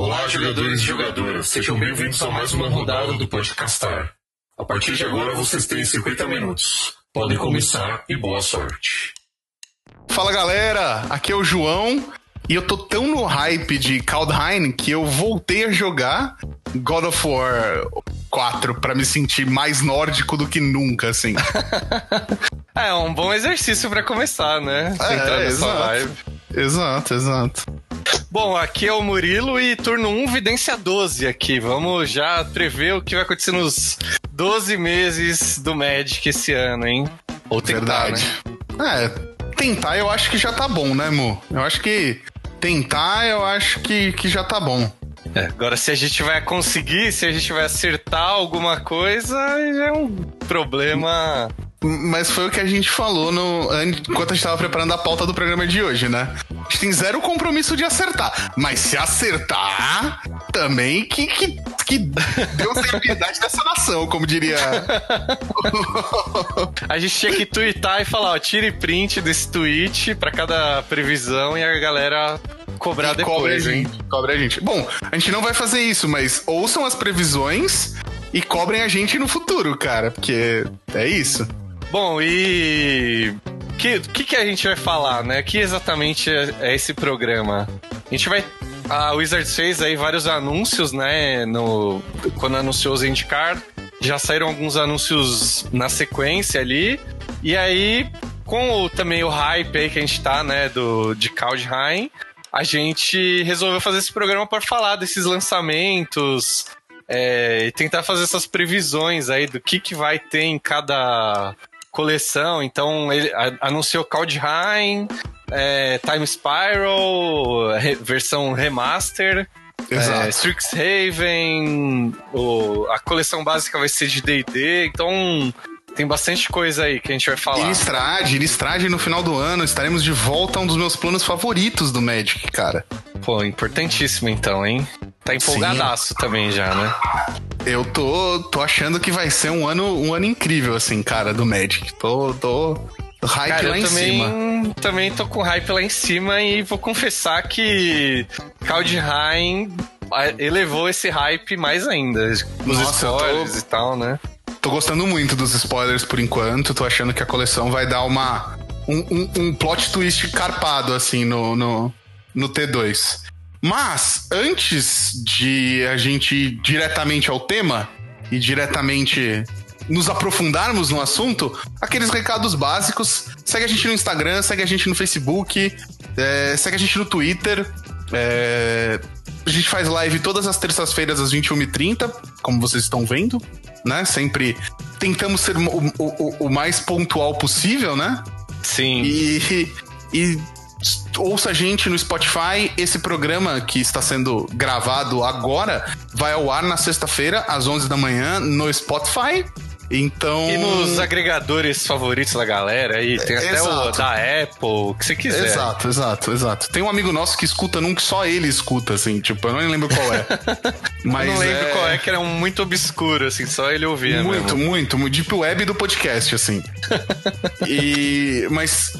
Olá, jogadores e jogadoras, sejam bem-vindos a mais uma rodada do Podcastar. A partir de agora vocês têm 50 minutos. Podem começar e boa sorte. Fala galera, aqui é o João e eu tô tão no hype de Kaldheim que eu voltei a jogar God of War 4 para me sentir mais nórdico do que nunca, assim. é um bom exercício para começar, né? É, Entrar exato. Vibe. Exato, exato. Bom, aqui é o Murilo e turno 1, vidência 12 aqui. Vamos já prever o que vai acontecer nos 12 meses do Magic esse ano, hein? Ou tentar, Verdade. Né? É, tentar eu acho que já tá bom, né, Mo? Eu acho que tentar eu acho que, que já tá bom. É, agora, se a gente vai conseguir, se a gente vai acertar alguma coisa, já é um problema mas foi o que a gente falou no, enquanto a gente estava preparando a pauta do programa de hoje, né? A gente tem zero compromisso de acertar. Mas se acertar, também que, que, que Deus tenha piedade dessa nação, como diria. a gente tinha que twittar e falar, ó, tire print desse tweet para cada previsão e a galera cobrar e depois, cobra a gente, hein? Cobra a gente. Bom, a gente não vai fazer isso, mas ouçam as previsões e cobrem a gente no futuro, cara, porque é isso. Bom, e o que, que, que, a gente vai falar, né? O que exatamente é, é esse programa? A gente vai. A Wizards fez aí vários anúncios, né? No, quando anunciou os Indicar, já saíram alguns anúncios na sequência ali. E aí, com o, também o hype aí que a gente tá, né? Do, de Kaldheim, a gente resolveu fazer esse programa para falar desses lançamentos, é, e tentar fazer essas previsões aí do que, que vai ter em cada coleção. Então ele anunciou Kaldheim, é, Time Spiral, re, versão remaster. É, Strixhaven, o, a coleção básica vai ser de D&D, então tem bastante coisa aí que a gente vai falar. Inistrad, Inistrad no final do ano, estaremos de volta a um dos meus planos favoritos do Magic, cara. Pô, importantíssimo então, hein? Tá empolgadaço Sim. também já, né? Eu tô, tô achando que vai ser um ano, um ano incrível, assim, cara, do Magic. Tô, tô hype cara, lá em também, cima. Também tô com hype lá em cima e vou confessar que Kaldheim elevou esse hype mais ainda. Os Nossa, spoilers tô... e tal, né? Tô gostando muito dos spoilers por enquanto. Tô achando que a coleção vai dar uma. Um, um, um plot twist carpado, assim, no, no, no T2. Mas, antes de a gente ir diretamente ao tema e diretamente nos aprofundarmos no assunto, aqueles recados básicos. Segue a gente no Instagram, segue a gente no Facebook, é, segue a gente no Twitter. É, a gente faz live todas as terças-feiras às 21h30, como vocês estão vendo, né? Sempre tentamos ser o, o, o mais pontual possível, né? Sim. E, e ouça a gente no Spotify. Esse programa que está sendo gravado agora vai ao ar na sexta-feira, às 11 da manhã, no Spotify. Então. E nos agregadores favoritos da galera aí, tem até exato. o da Apple, o que você quiser. Exato, exato, exato. Tem um amigo nosso que escuta num que só ele escuta, assim, tipo, eu não lembro qual é. Mas eu não lembro é... qual é, que era um muito obscuro, assim, só ele ouvia. Muito, mesmo. muito, muito. Deep Web do podcast, assim. e. Mas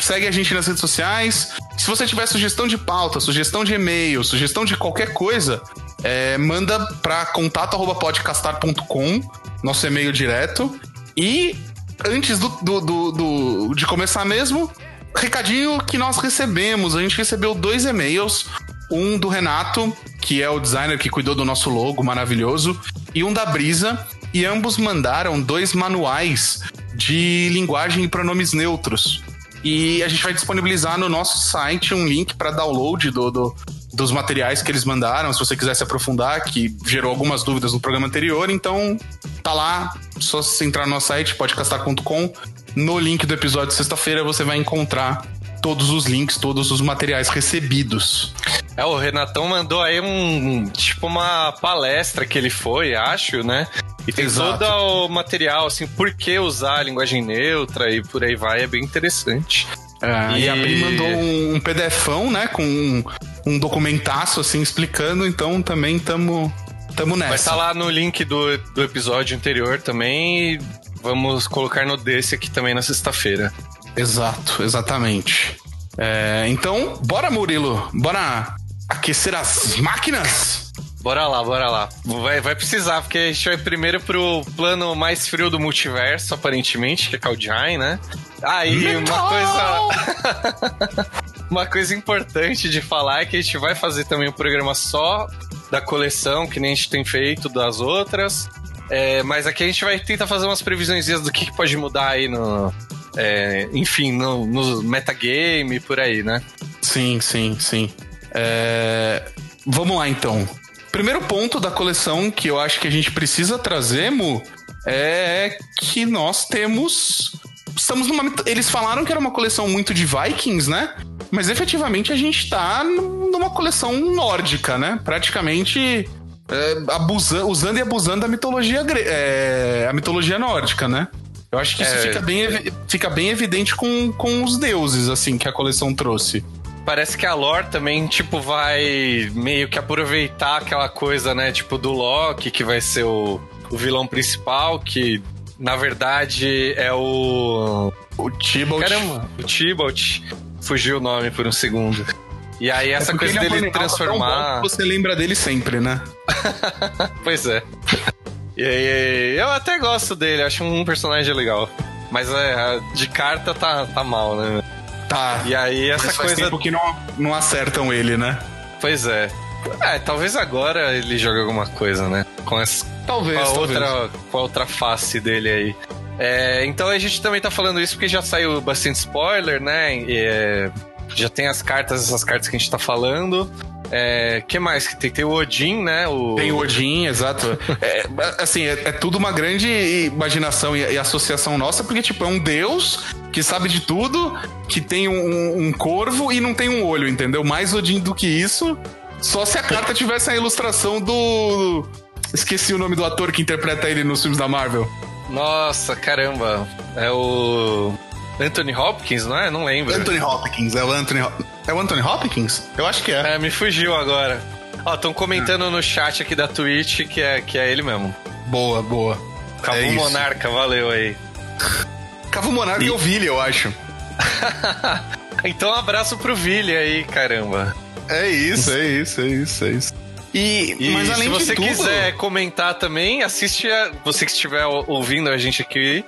segue a gente nas redes sociais. Se você tiver sugestão de pauta, sugestão de e-mail, sugestão de qualquer coisa, é, manda para contato.podcastar.com, nosso e-mail direto. E antes do, do, do, do, de começar mesmo, recadinho que nós recebemos. A gente recebeu dois e-mails. Um do Renato, que é o designer que cuidou do nosso logo maravilhoso, e um da Brisa. E ambos mandaram dois manuais de linguagem e pronomes neutros. E a gente vai disponibilizar no nosso site um link para download do, do, dos materiais que eles mandaram, se você quiser se aprofundar, que gerou algumas dúvidas no programa anterior. Então, tá lá, só se entrar no nosso site, podcastar.com. No link do episódio de sexta-feira você vai encontrar todos os links, todos os materiais recebidos. É, o Renatão mandou aí um tipo uma palestra que ele foi, acho, né? E tem Exato. todo o material, assim, por que usar a linguagem neutra e por aí vai, é bem interessante. É, e... e a Pri mandou um, PDFão, né, com um, um documentaço, assim, explicando, então também tamo, tamo nessa. Vai estar tá lá no link do, do episódio anterior também vamos colocar no desse aqui também na sexta-feira. Exato, exatamente. É, então, bora, Murilo, bora aquecer as máquinas? Bora lá, bora lá. Vai, vai precisar, porque a gente vai primeiro pro plano mais frio do multiverso, aparentemente, que é Kaldheim, né? Aí, uma coisa. uma coisa importante de falar é que a gente vai fazer também um programa só da coleção, que nem a gente tem feito das outras. É, mas aqui a gente vai tentar fazer umas previsões do que, que pode mudar aí no. É, enfim, no, no metagame por aí, né? Sim, sim, sim. É, vamos lá então. Primeiro ponto da coleção que eu acho que a gente precisa trazer, Mu, é que nós temos. Estamos numa. Eles falaram que era uma coleção muito de Vikings, né? Mas efetivamente a gente tá numa coleção nórdica, né? Praticamente é, abusando, usando e abusando da mitologia, é, a mitologia nórdica, né? Eu acho que isso é... fica, bem, fica bem evidente com, com os deuses, assim, que a coleção trouxe parece que a lore também, tipo, vai meio que aproveitar aquela coisa, né? Tipo, do Loki, que vai ser o, o vilão principal, que na verdade é o. O Tibalt. Caramba, o Tibalt. Fugiu o nome por um segundo. E aí, essa é coisa dele transformar. Você lembra dele sempre, né? pois é. E aí, eu até gosto dele, acho um personagem legal. Mas é, de carta tá, tá mal, né? Tá. E aí essa Mas faz coisa. tempo que não, não acertam ele, né? Pois é. É, talvez agora ele jogue alguma coisa, né? Com essa. Talvez, com a, talvez. Outra, com a outra face dele aí. É, então a gente também tá falando isso porque já saiu bastante spoiler, né? E, é, já tem as cartas, essas cartas que a gente tá falando. É, que mais que? Tem o Odin, né? O... Tem o Odin, exato. é, assim, é, é, tudo uma grande imaginação e, e, associação nossa, porque, tipo, é um deus que sabe de tudo, que tem um, um, corvo e não tem um olho, entendeu? Mais Odin do que isso, só se a carta tivesse a ilustração do. Esqueci o nome do ator que interpreta ele nos filmes da Marvel. Nossa, caramba. É o. Anthony Hopkins, não é? Não lembro. Anthony Hopkins, é o Anthony É o Anthony Hopkins? Eu acho que é. É, me fugiu agora. Ó, estão comentando no chat aqui da Twitch que é, que é ele mesmo. Boa, boa. Cavu é Monarca, valeu aí. Cavu Monarca e, e o Vili, eu acho. então um abraço pro Vili aí, caramba. É isso, é isso, é isso, é isso. E, e mas além se você tudo... quiser comentar também, assiste a, você que estiver ouvindo a gente aqui,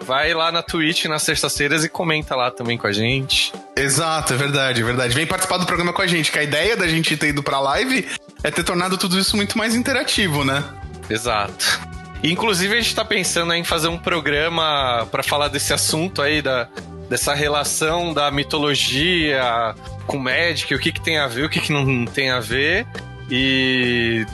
vai lá na Twitch nas sextas-feiras e comenta lá também com a gente. Exato, é verdade, é verdade. Vem participar do programa com a gente, que a ideia da gente ter ido pra live é ter tornado tudo isso muito mais interativo, né? Exato. Inclusive, a gente tá pensando em fazer um programa para falar desse assunto aí, da, dessa relação da mitologia com Magic, o que, que tem a ver, o que, que não tem a ver. E,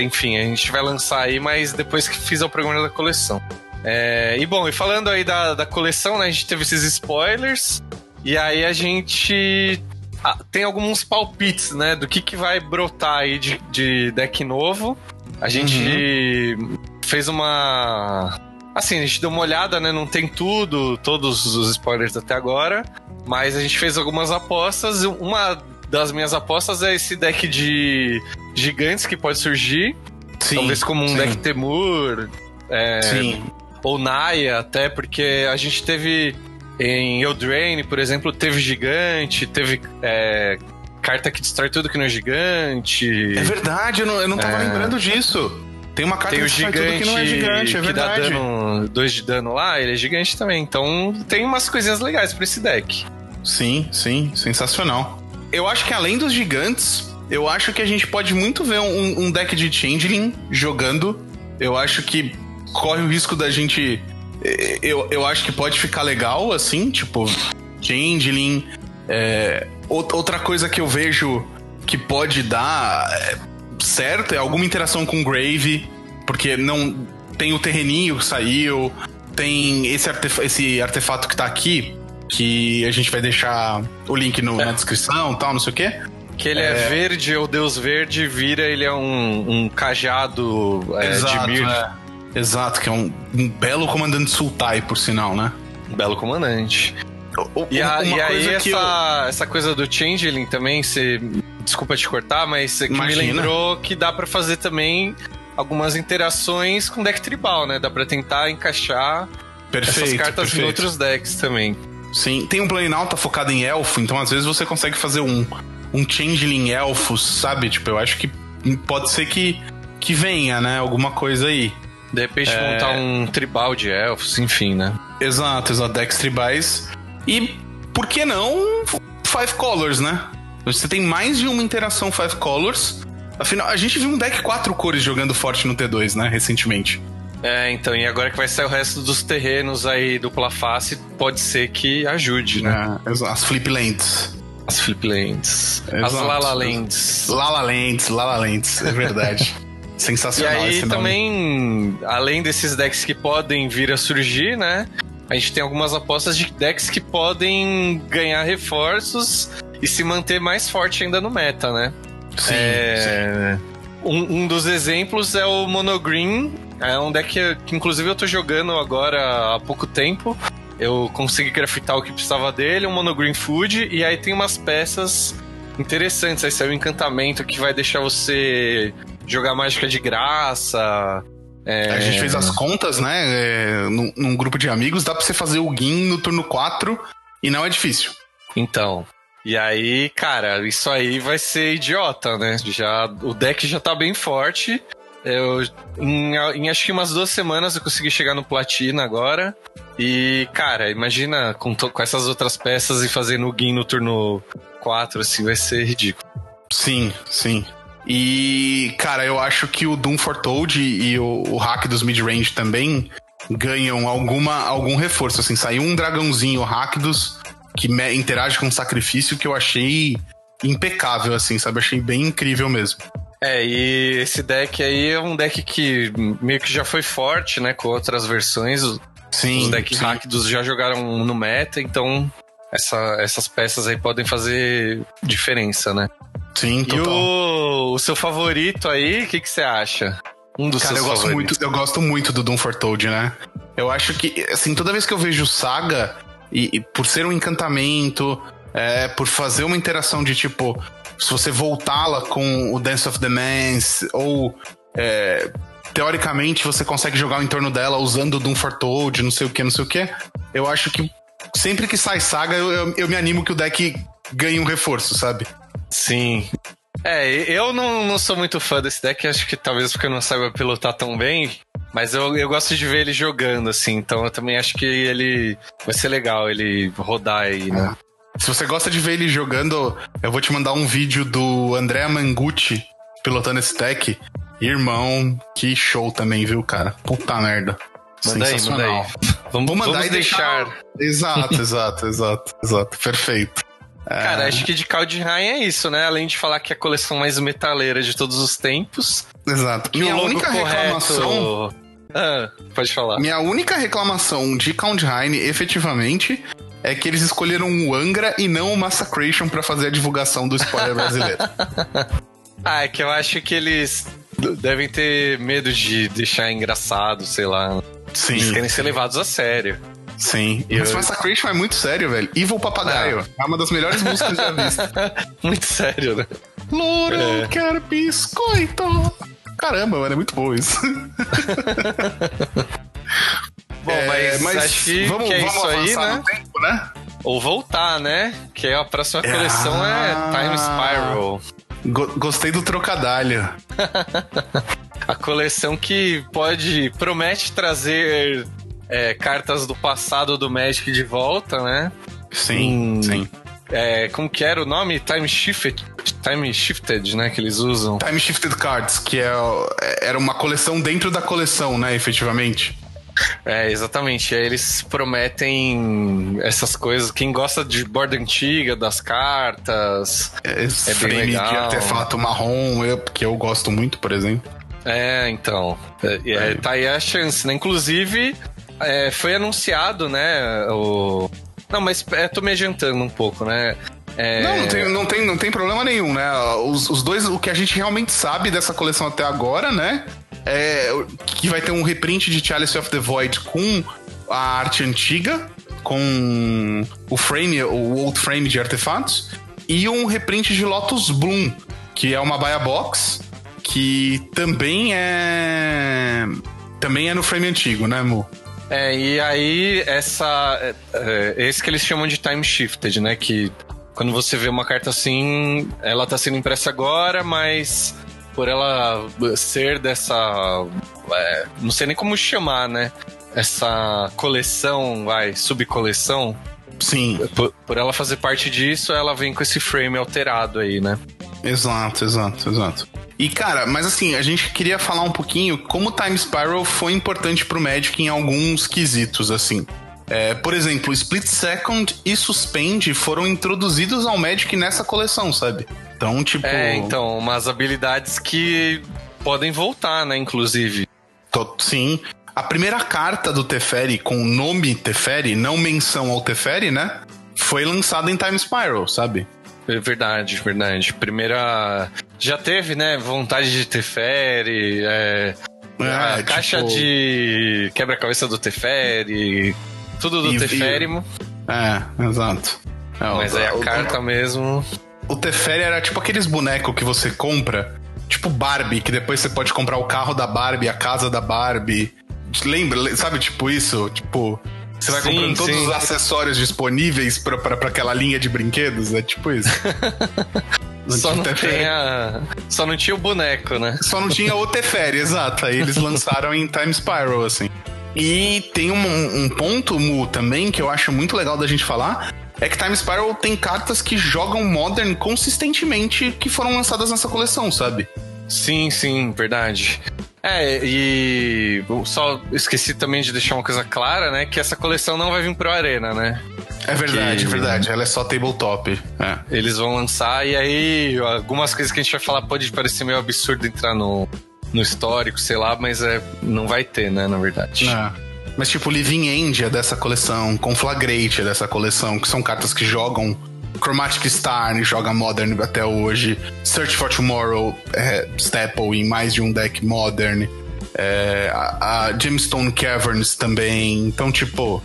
enfim, a gente vai lançar aí, mas depois que fizer o programa da coleção. É, e bom, e falando aí da, da coleção, né, a gente teve esses spoilers, e aí a gente ah, tem alguns palpites, né, do que, que vai brotar aí de, de deck novo. A gente uhum. fez uma. Assim, a gente deu uma olhada, né? Não tem tudo, todos os spoilers até agora. Mas a gente fez algumas apostas. Uma das minhas apostas é esse deck de gigantes que pode surgir. Sim, Talvez como um sim. deck Temur. É, sim ou Naya, até porque a gente teve em Eldraine, por exemplo, teve gigante, teve é, carta que destrói tudo que não é gigante. É verdade, eu não, eu não tava é... lembrando disso. Tem uma carta tem que gigante tudo que não é gigante, é que verdade. dá dano, dois de dano lá, ele é gigante também. Então tem umas coisinhas legais pra esse deck. Sim, sim, sensacional. Eu acho que além dos gigantes, eu acho que a gente pode muito ver um, um deck de Changeling jogando. Eu acho que corre o risco da gente. Eh, eu, eu acho que pode ficar legal, assim, tipo, Changeling. É, outra coisa que eu vejo que pode dar é, certo é alguma interação com Grave, porque não tem o terreninho que saiu, tem esse, artef esse artefato que tá aqui, que a gente vai deixar o link no, é. na descrição tal, não sei o quê. Que ele é, é verde, o Deus Verde vira, ele é um, um cajado é, Exato, de Mir. Exato, que é um, um belo comandante Sultai, por sinal, né? Um belo comandante. O, e, a, e aí essa, eu... essa coisa do Changeling também, você... Desculpa te cortar, mas que me lembrou que dá para fazer também algumas interações com deck tribal, né? Dá pra tentar encaixar perfeito, essas cartas perfeito. em outros decks também. Sim, tem um Planalto focado em elfo, então às vezes você consegue fazer um um Changeling Elfos, sabe? Tipo, eu acho que pode ser que, que venha, né? Alguma coisa aí. De repente é... montar um tribal de elfos, enfim, né? Exato, exato. Decks tribais. E por que não Five Colors, né? Você tem mais de uma interação Five Colors. Afinal, a gente viu um deck quatro cores jogando forte no T2, né? Recentemente. É, então, e agora que vai sair o resto dos terrenos aí dupla face, pode ser que ajude, né? É, as flip lands. As flip lands. Exato. As lala lands. Lala lands, lala lands, é verdade. Sensacional e aí também, além desses decks que podem vir a surgir, né? A gente tem algumas apostas de decks que podem ganhar reforços e se manter mais forte ainda no meta, né? Sim. É... sim. Um, um, dos exemplos é o Monogreen. É um deck que, que, inclusive, eu tô jogando agora há pouco tempo. Eu consegui craftar o que precisava dele, um Monogreen Food, e aí tem umas peças interessantes. Aí saiu um encantamento que vai deixar você jogar mágica de graça. É... A gente fez as contas, né? É, num, num, grupo de amigos, dá pra você fazer o Gin no turno 4 e não é difícil. Então, e aí, cara, isso aí vai ser idiota, né? Já, o deck já tá bem forte. Eu, em, em, acho que umas duas semanas eu consegui chegar no Platina agora. E, cara, imagina com, com essas outras peças e fazendo o Gin no turno 4, assim, vai ser ridículo. Sim, sim. E, cara, eu acho que o Doom Foretold e o, o hack dos mid-range também ganham alguma, algum reforço. Assim, saiu um dragãozinho Rakdos que interage com sacrifício que eu achei impecável, assim, sabe? Achei bem incrível mesmo. É, e esse deck aí é um deck que meio que já foi forte, né? Com outras versões. Sim. Os decks Rakdos já jogaram no meta, então essa, essas peças aí podem fazer diferença, né? Sim, total. E o, o seu favorito aí, o que, que você acha? Um dos Cara, seus eu gosto favoritos. muito, eu gosto muito do Doom Foretold, né? Eu acho que, assim, toda vez que eu vejo Saga, e, e por ser um encantamento, é, por fazer uma interação de tipo, se você voltá-la com o Dance of the Mans, ou é, teoricamente você consegue jogar em torno dela usando o Doom Foretold, não sei o que, não sei o que, eu acho que sempre que sai saga, eu, eu, eu me animo que o deck ganhe um reforço, sabe? Sim. É, eu não, não sou muito fã desse deck, acho que talvez porque eu não saiba pilotar tão bem. Mas eu, eu gosto de ver ele jogando, assim, então eu também acho que ele vai ser legal ele rodar aí, né? Se você gosta de ver ele jogando, eu vou te mandar um vídeo do André Mangucci pilotando esse deck. Irmão, que show também, viu, cara? Puta merda. Manda aí, manda aí. Vamos, vou mandar vamos e deixar. deixar... Exato, exato, exato, exato. Perfeito. Cara, é... acho que de Kaldheim é isso, né? Além de falar que é a coleção mais metaleira de todos os tempos. Exato. Minha única correto... reclamação. Ah, pode falar. Minha única reclamação de Kaldheim, efetivamente, é que eles escolheram o Angra e não o Massacration para fazer a divulgação do spoiler brasileiro. ah, é que eu acho que eles devem ter medo de deixar engraçado, sei lá. Sim. Eles querem ser levados a sério. Sim. E Mas eu... Massacration é muito sério, velho. Evil Papagaio. Ah. É uma das melhores músicas já vistas. muito sério, né? Louro, é. quero biscoito. Caramba, mano, é muito bom isso. bom, é, mas, acho que, vamos, que é vamos isso aí, né? Tempo, né? Ou voltar, né? Que a próxima coleção é ah, é Time Spiral. Go gostei do trocadilho. a coleção que pode promete trazer é, cartas do passado do Magic de volta, né? Sim, hum, sim. É, como que era o nome? Time Shifted, Time Shifted, né? Que eles usam. Time Shifted Cards, que é, era uma coleção dentro da coleção, né? Efetivamente. É, exatamente. Aí eles prometem essas coisas. Quem gosta de borda antiga, das cartas. É, é bem legal. de artefato marrom, eu, que eu gosto muito, por exemplo. É, então. É, é, tá aí a chance, né? Inclusive, é, foi anunciado, né? O... Não, mas é, tô me adiantando um pouco, né? É... Não, não tem, não, tem, não tem problema nenhum, né? Os, os dois, o que a gente realmente sabe dessa coleção até agora, né? É que vai ter um reprint de Chalice of the Void com a arte antiga, com o frame, o old frame de artefatos, e um reprint de Lotus Bloom, que é uma buy box, que também é. Também é no frame antigo, né, Mu? É, e aí essa. É, é, esse que eles chamam de time shifted, né? Que quando você vê uma carta assim, ela tá sendo impressa agora, mas por ela ser dessa. É, não sei nem como chamar, né? Essa coleção, vai, subcoleção. Sim. Por, por ela fazer parte disso, ela vem com esse frame alterado aí, né? Exato, exato, exato. E cara, mas assim, a gente queria falar um pouquinho como Time Spiral foi importante pro Magic em alguns quesitos, assim. É, por exemplo, Split Second e Suspend foram introduzidos ao Magic nessa coleção, sabe? Então, tipo. É, então, umas habilidades que podem voltar, né, inclusive. Tô, sim. A primeira carta do Teferi com o nome Teferi, não menção ao Teferi, né? Foi lançada em Time Spiral, sabe? É verdade, verdade. Primeira. Já teve, né? Vontade de Teferi, é. É, a caixa tipo- de quebra-cabeça do Teferi, tudo do E- Teferi, É, exato. É, o- mas aí a o- carta mesmo. O Teferi era tipo aqueles bonecos que você compra, tipo Barbie, que depois você pode comprar o carro da Barbie, a casa da Barbie. Lembra, le- sabe, tipo isso? Tipo, você vai Sim, comprando todos sim. os acessórios disponíveis pra aquela linha de brinquedos, é tipo isso. Só tinha não, Teferi. tem a... Só não tinha o boneco, né? Só não tinha o Teferi, exato. Aí eles lançaram em Time Spiral, assim. E tem um, um ponto, Mu, também, que eu acho muito legal da gente falar, é que Time Spiral tem cartas que jogam Modern consistentemente que foram lançadas nessa coleção, sabe? Sim, sim, verdade. É, e só esqueci também de deixar uma coisa clara, né? Que essa coleção não vai vir pro Arena, né? É verdade, Que- é verdade. Ela é só tabletop. É. Eles vão lançar e aí algumas coisas que a gente vai falar pode parecer meio absurdo entrar no, no histórico, sei lá, mas é, não vai ter, né, na verdade. É. Mas tipo, Living End é dessa coleção, Conflagrate é dessa coleção, que são cartas que jogam Chromatic Star joga Modern até hoje. Search for Tomorrow é staple em mais de um deck Modern. É, a, a Gemstone Caverns também. Então, tipo,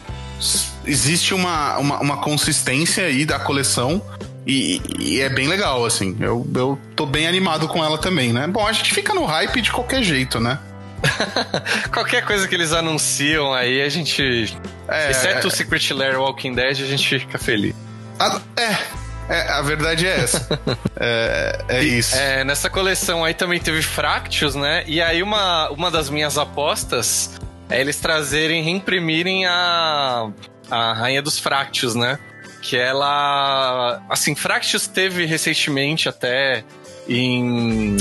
existe uma, uma, uma consistência aí da coleção. E, e é bem legal, assim. Eu, eu tô bem animado com ela também, né? Bom, a gente fica no hype de qualquer jeito, né? Qualquer coisa que eles anunciam aí, a gente. É, Exceto o Secret Lair Walking Dead, a gente fica feliz. A, é, é, a verdade é essa. é, é isso. É, nessa coleção aí também teve Fractious, né? E aí uma, uma das minhas apostas é eles trazerem, reimprimirem a, a Rainha dos Fractious, né? Que ela... Assim, Fractious teve recentemente até em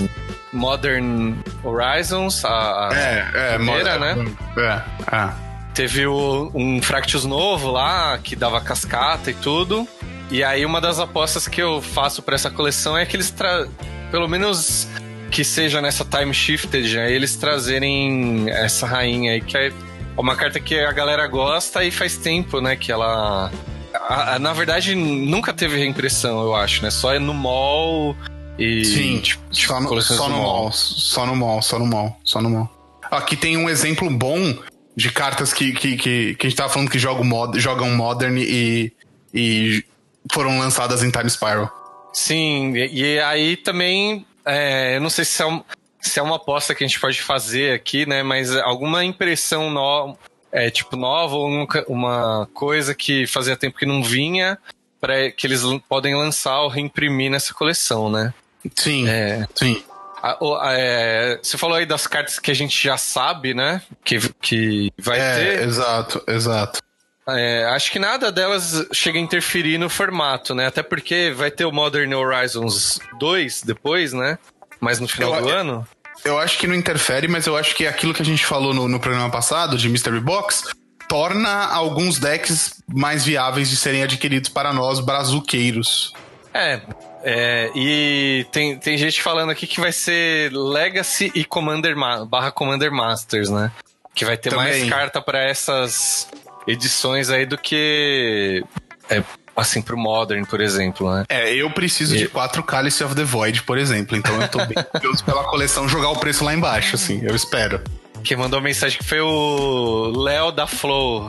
Modern Horizons, a, a- É, é, primeira, né? É, é. Teve o- um Fractious novo lá, que dava cascata e tudo. E aí uma das apostas que eu faço pra essa coleção é que eles tra... pelo menos que seja nessa time shifted, né, eles trazerem essa rainha aí, que é uma carta que a galera gosta e faz tempo, né, que ela... a- a- na verdade, nunca teve reimpressão, eu acho, né? Só é no mall e... Sim, tipo, só no, coleções só no mall. Só no mall, só no mall, só no mall. Aqui tem um exemplo bom de cartas que, que, que, que a gente tava falando que jogam, mod, jogam Modern e, e foram lançadas em Time Spiral. Sim, e, e aí também, é, eu não sei se é, um- se é uma aposta que a gente pode fazer aqui, né? Mas alguma impressão no, é, tipo nova ou nunca- uma coisa que fazia tempo que não vinha, para que eles podem lançar ou reimprimir nessa coleção, né? Sim, É, sim. A- o- é, você falou aí das cartas que a gente já sabe, né? Que, que vai É, ter. exato, exato. É, acho que nada delas chega a interferir no formato, né? Até porque vai ter o Modern Horizons 2 depois, né? Mas no final Eu- do ano. Eu acho que não interfere, mas eu acho que aquilo que a gente falou no, no programa passado, de Mystery Box, torna alguns decks mais viáveis de serem adquiridos para nós, brazuqueiros. É. é, e tem, tem gente falando aqui que vai ser Legacy e Commander Ma- barra Commander Masters, né? Que vai ter Também. mais carta para essas edições aí do que é, assim pro Modern, por exemplo, né? É, eu preciso E- de quatro Cálice of the Void, por exemplo. Então eu tô bem curioso pela coleção jogar o preço lá embaixo, assim. Eu espero. Quem mandou mensagem que foi o Léo da Flow.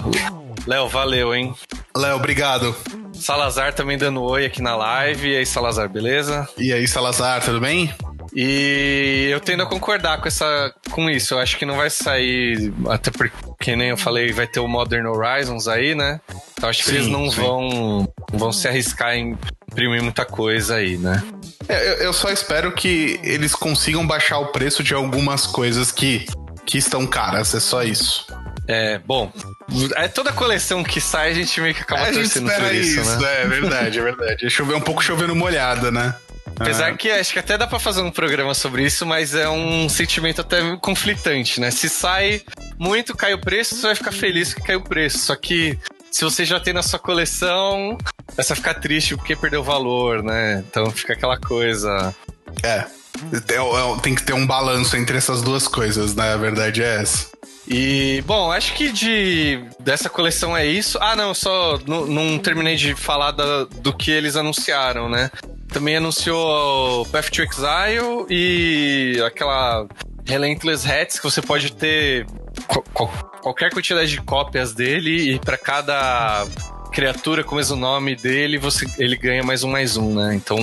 Léo, valeu, hein? Léo, obrigado. Salazar também dando oi aqui na live. E aí, Salazar, beleza? E aí, Salazar, tudo bem? E eu tendo a concordar com, essa, com isso. Eu acho que não vai sair, até porque nem eu falei, vai ter o Modern Horizons aí, né? Então acho que Sim, eles não sim. vão, vão se arriscar em imprimir muita coisa aí, né? É, eu, eu só espero que eles consigam baixar o preço de algumas coisas que, que estão caras, é só isso. É, bom, é toda coleção que sai, a gente meio que acaba a gente torcendo espera por isso, isso, né? é verdade, é verdade. É chover um pouco chovendo molhada, né? Apesar Ah. que acho que até dá pra fazer um programa sobre isso, mas é um sentimento até conflitante, né? Se sai muito, cai o preço, você vai ficar feliz que caiu o preço. Só que se você já tem na sua coleção, você vai ficar triste porque perdeu valor, né? Então fica aquela coisa. É. É, é, Tem que ter um balanço entre essas duas coisas, né? A verdade é essa. E, bom, acho que de dessa coleção é isso. Ah, não, só não, terminei de falar da- do que eles anunciaram, né? Também anunciou Path to Exile e aquela Relentless Hats que você pode ter qual- qual- qualquer quantidade de cópias dele e para cada criatura com o mesmo nome dele, você, ele ganha mais um mais um, né? Então,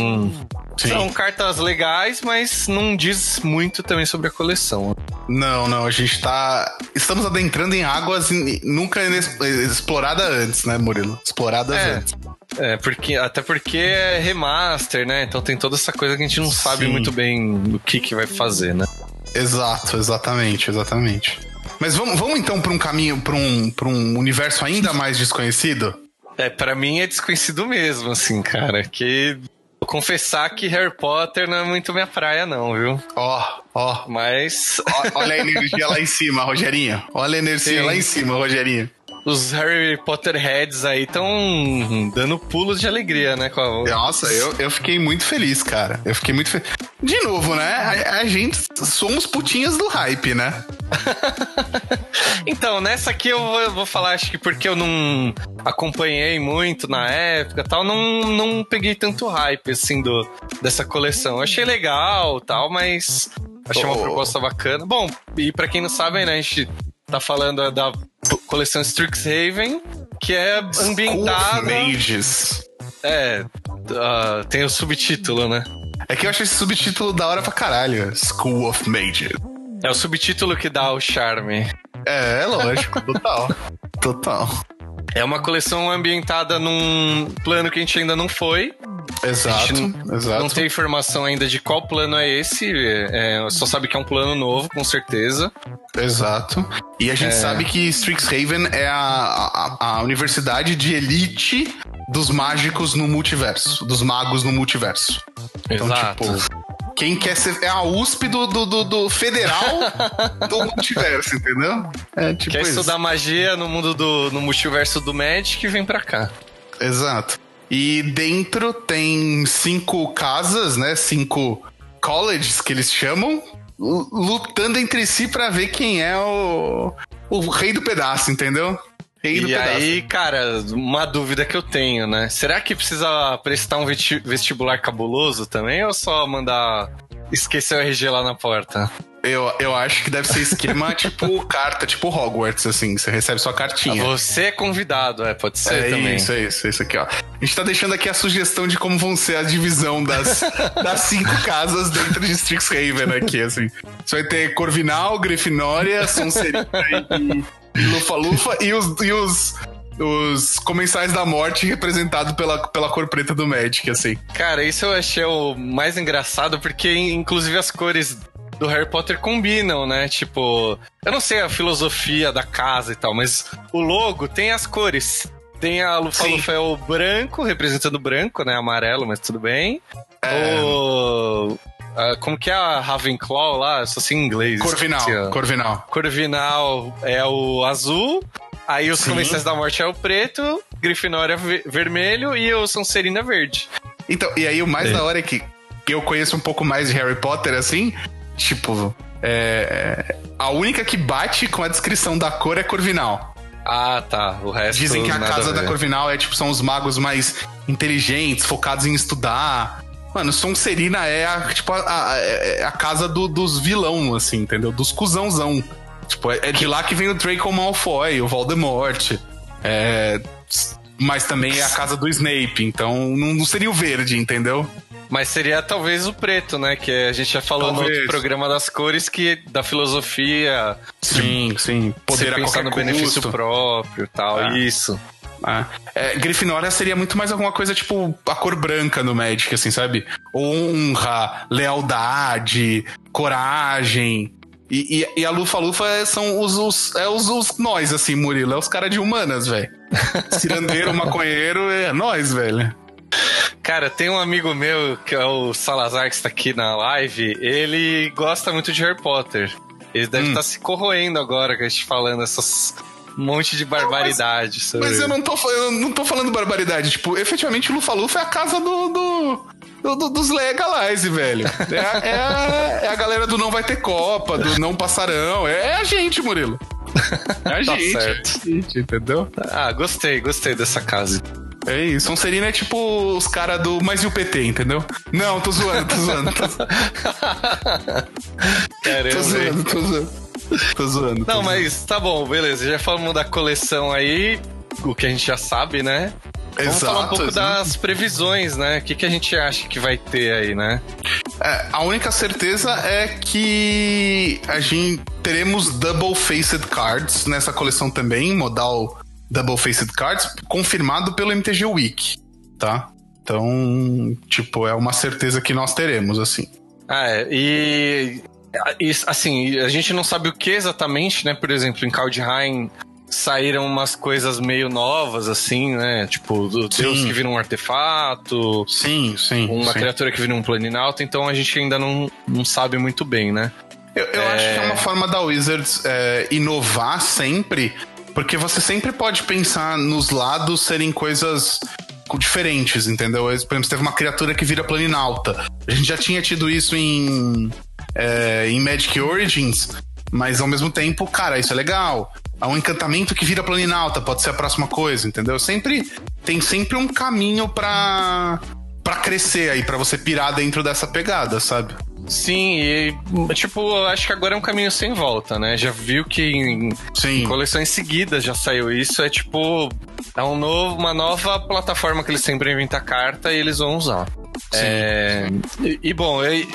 Sim. são cartas legais, mas não diz muito também sobre a coleção. Não, não, a gente tá. Estamos adentrando em águas nunca exploradas antes, né, Murilo? Exploradas É. antes. É, porque, até porque é remaster, né? Então tem toda essa coisa que a gente não sabe Sim. muito bem o que, que vai fazer, né? Exato, exatamente, exatamente. Mas vamos, vamos então para um caminho, para um, pra um universo ainda mais desconhecido? É, pra mim é desconhecido mesmo, assim, cara. Que vou confessar que Harry Potter não é muito minha praia, não, viu? Ó, ó. Mas Ó, Olha a energia lá em cima, Rogerinho. Olha a energia Sim. lá em cima, Rogerinho. Os Harry Potter heads aí estão dando pulos de alegria, né? Com a... Nossa, eu, eu fiquei muito feliz, cara. Eu fiquei muito feliz. De novo, né? A, a gente somos putinhas do hype, né? Então, nessa aqui eu vou, eu vou falar, acho que porque eu não acompanhei muito na época tal, não, não peguei tanto hype, assim, do, dessa coleção. Eu achei legal tal, mas achei uma Oh. proposta bacana. Bom, e pra quem não sabe, né, a gente tá falando da coleção Strixhaven, que é ambientada... School of Mages. É, ah, tem o subtítulo, né? É que eu achei esse subtítulo da hora pra caralho. School of Mages. É o subtítulo que dá o charme. É, é lógico, total. Total. É uma coleção ambientada num plano que a gente ainda não foi. Exato, gente exato. Não tem informação ainda de qual plano é esse. é, é, só sabe que é um plano novo, com certeza. Exato. E a gente É. sabe que Strixhaven é a, a, a universidade de elite dos mágicos no multiverso. Dos magos no multiverso. Então, Exato. tipo, quem quer ser. É a USP do, do, do, do federal do multiverso, entendeu? É tipo Quer isso. estudar magia no mundo do no multiverso do Magic, vem pra cá. Exato. E dentro tem cinco casas, né? Cinco colleges que eles chamam, lu- lutando entre si pra ver quem é o, o rei do pedaço, entendeu? Rei E aí, cara, uma dúvida que eu tenho, né? Será que precisa prestar um vesti- vestibular cabuloso também ou só mandar esquecer o RG lá na porta? Eu, eu acho que deve ser esquema tipo carta, tipo Hogwarts, assim. Você recebe sua cartinha. Você é convidado, é, pode ser É também. isso, é isso, é isso aqui, ó. A gente tá deixando aqui a sugestão de como vão ser a divisão das, das cinco casas dentro de Strixhaven aqui, assim. Você vai ter Corvinal, Grifinória, Sonserina e Lufa-Lufa e os, e os, os Comensais da Morte representados pela, pela cor preta do Magic, assim. Cara, isso eu achei o mais engraçado, porque inclusive as cores do Harry Potter combinam, né? Tipo, eu não sei a filosofia da casa e tal, mas o logo tem as cores. Tem a Lufa-Lufa é o branco, representando o branco, né? Amarelo, mas tudo bem. É. O... a- como que é a Ravenclaw lá? Eu só sei em inglês. Corvinal, esqueci. Corvinal. Corvinal é o azul. Aí os. Comensais da Morte é o preto. Grifinória é ve- vermelho e o Sonserina é verde. Então, e aí o mais É. da hora é que, eu conheço um pouco mais de Harry Potter, assim, tipo, é, a única que bate com a descrição da cor é Corvinal. Ah, tá. O resto Dizem que a casa a da. Corvinal é tipo, são os magos mais inteligentes, focados em estudar. Mano, Sonserina é a, tipo, a, a- é a casa do- dos vilão, assim, entendeu? Dos cuzãozão. Tipo, é, é de lá que vem o Draco Malfoy, o Voldemort. É, mas também é a casa do Snape, então não, não seria o verde, entendeu? Mas seria talvez o preto, né? Que a gente já falou no Talvez. outro programa das cores, que da filosofia, Sim, sim. Poder a pensar no custo. benefício próprio tal. Ah. Isso. Ah, é, Grifinória seria muito mais alguma coisa tipo a cor branca no Magic, assim, sabe? Honra, lealdade, coragem. E, e, e a Lufa-Lufa são os, os, é os, os nós, assim, Murilo. É os caras de humanas, velho. Cirandeiro, maconheiro, é nós, velho. Cara, tem um amigo meu, que é o Salazar, que está aqui na live, ele gosta muito de Harry Potter. Ele deve estar hum. tá se corroendo agora com a gente falando essas um monte de barbaridade. Não, mas, mas eu, não tô, eu não tô falando barbaridade. Tipo, efetivamente, Lufa-Lufa é a casa do, do, do, dos Legalize, velho. É a, é, a, é a galera do não vai ter Copa, do não passarão. É, é a gente, Murilo. É a tá gente. Certo. gente, entendeu? Ah, gostei, gostei dessa casa. É isso. Sonserina é tipo os caras do. Mas e o PT, entendeu? Não, tô zoando, tô zoando. Tô... Caramba. Tô zoando, tô zoando. Tô zoando. Não, mas tá bom, beleza. Já falamos da coleção aí, o que a gente já sabe, né? Vamos Exato, falar um pouco das previsões, né? O que, que a gente acha que vai ter aí, né? É, a única certeza é que a gente teremos double faced cards nessa coleção também, modal double faced cards, confirmado pelo MTG Week, tá? Então, tipo, é uma certeza que nós teremos, assim. Ah, é. E assim, a gente não sabe o que exatamente, né? Por exemplo, em Kaldheim saíram umas coisas meio novas, assim, né? Tipo, do. Deus que vira um artefato. Sim, sim. Uma sim. criatura que vira um planinauta, então a gente ainda não, não sabe muito bem, né? Eu, eu é... acho que é uma forma da Wizards é, inovar sempre, porque você sempre pode pensar nos lados serem coisas diferentes, entendeu? Por exemplo, teve uma criatura que vira planinauta. A gente já tinha tido isso em é, em Magic Origins, mas ao mesmo tempo, cara, isso é legal. Há um encantamento que vira planinalta, pode ser a próxima coisa, entendeu? Sempre tem sempre um caminho para para crescer aí, para você pirar dentro dessa pegada, sabe? Sim, e tipo, acho que agora é um caminho sem volta, né? Já viu que em, Sim. em coleções seguidas já saiu isso, é tipo, é um novo, uma nova plataforma que eles sempre inventam carta e eles vão usar. É, e, e, bom, e,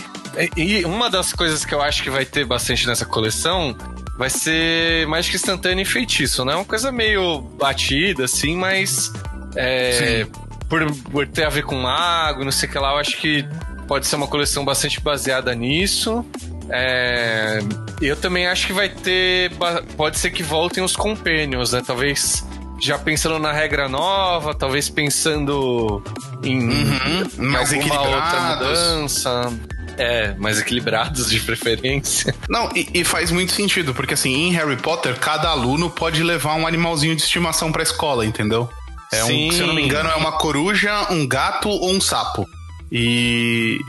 e uma das coisas que eu acho que vai ter bastante nessa coleção vai ser mágica instantânea e feitiço, né? Uma coisa meio batida, assim, mas. É, por, por, ter a ver com mago, não sei o que lá, eu acho que pode ser uma coleção bastante baseada nisso. É, eu também acho que vai ter. Pode ser que voltem os companions, né? Talvez já pensando na regra nova, talvez pensando em, uhum, em mais alguma outra mudança. É, mais equilibrados de preferência. Não, e, e, faz muito sentido, porque assim, em Harry Potter, cada aluno pode levar um animalzinho de estimação pra escola, entendeu? É Sim. um, se eu não me engano, é uma coruja, um gato ou um sapo. E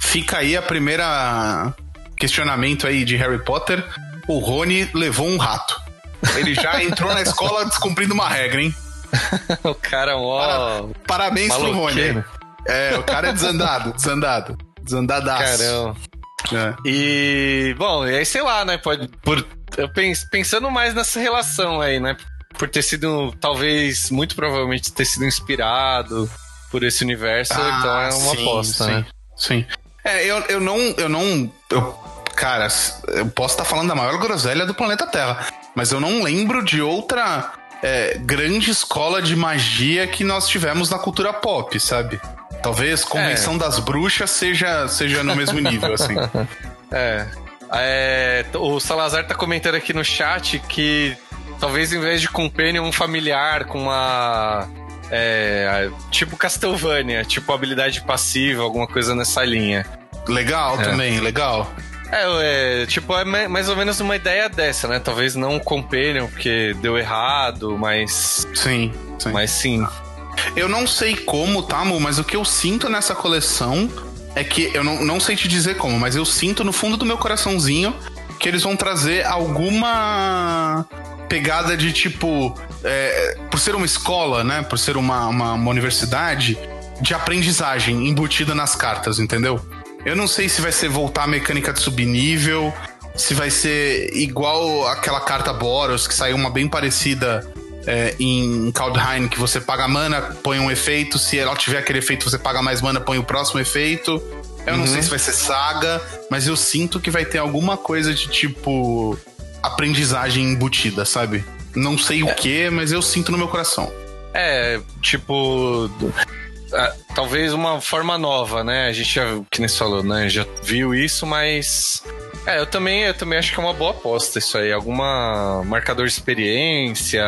fica aí a primeira questionamento aí de Harry Potter. O Rony levou um rato. Ele já entrou na escola descumprindo uma regra, hein? o cara, ó. Para, parabéns pro Rony. É, o cara é desandado, desandado. Desandadaço. Caramba. É. E, bom, e aí sei lá, né? Pode, por, eu pens, pensando mais nessa relação aí, né? Por ter sido, talvez, muito provavelmente ter sido inspirado por esse universo, ah, então é uma sim, aposta, sim, né? Sim. É, eu, eu não. Eu não. Eu, cara, eu posso estar falando da maior groselha do planeta Terra, mas eu não lembro de outra é, grande escola de magia que nós tivemos na cultura pop, sabe? Talvez Convenção é. das Bruxas seja, seja no mesmo nível, assim. É. é. O Salazar tá comentando aqui no chat que talvez em vez de Companion, um familiar com uma. É, tipo Castlevania, tipo habilidade passiva, alguma coisa nessa linha. Legal é. também, legal. É, é, tipo, é mais ou menos uma ideia dessa, né? Talvez não Companion, porque deu errado, mas. Sim, sim. Mas sim. Eu não sei como, tá, Mu, mas o que eu sinto nessa coleção é que eu não, não sei te dizer como, mas eu sinto no fundo do meu coraçãozinho que eles vão trazer alguma pegada de tipo. É, por ser uma escola, né? Por ser uma, uma, uma universidade, de aprendizagem embutida nas cartas, entendeu? Eu não sei se vai ser voltar a mecânica de subnível, se vai ser igual aquela carta Boros, que saiu uma bem parecida é, em Kaldheim que você paga mana, põe um efeito, se ela tiver aquele efeito, você paga mais mana, põe o próximo efeito. Eu uhum. não sei se vai ser saga, mas eu sinto que vai ter alguma coisa de tipo aprendizagem embutida, sabe? Não sei é. o que, mas eu sinto no meu coração. É, tipo. Talvez uma forma nova, né? A gente já, que nem você falou, né? Já viu isso, mas. É, eu também, eu também acho que é uma boa aposta isso aí. Alguma marcador de experiência,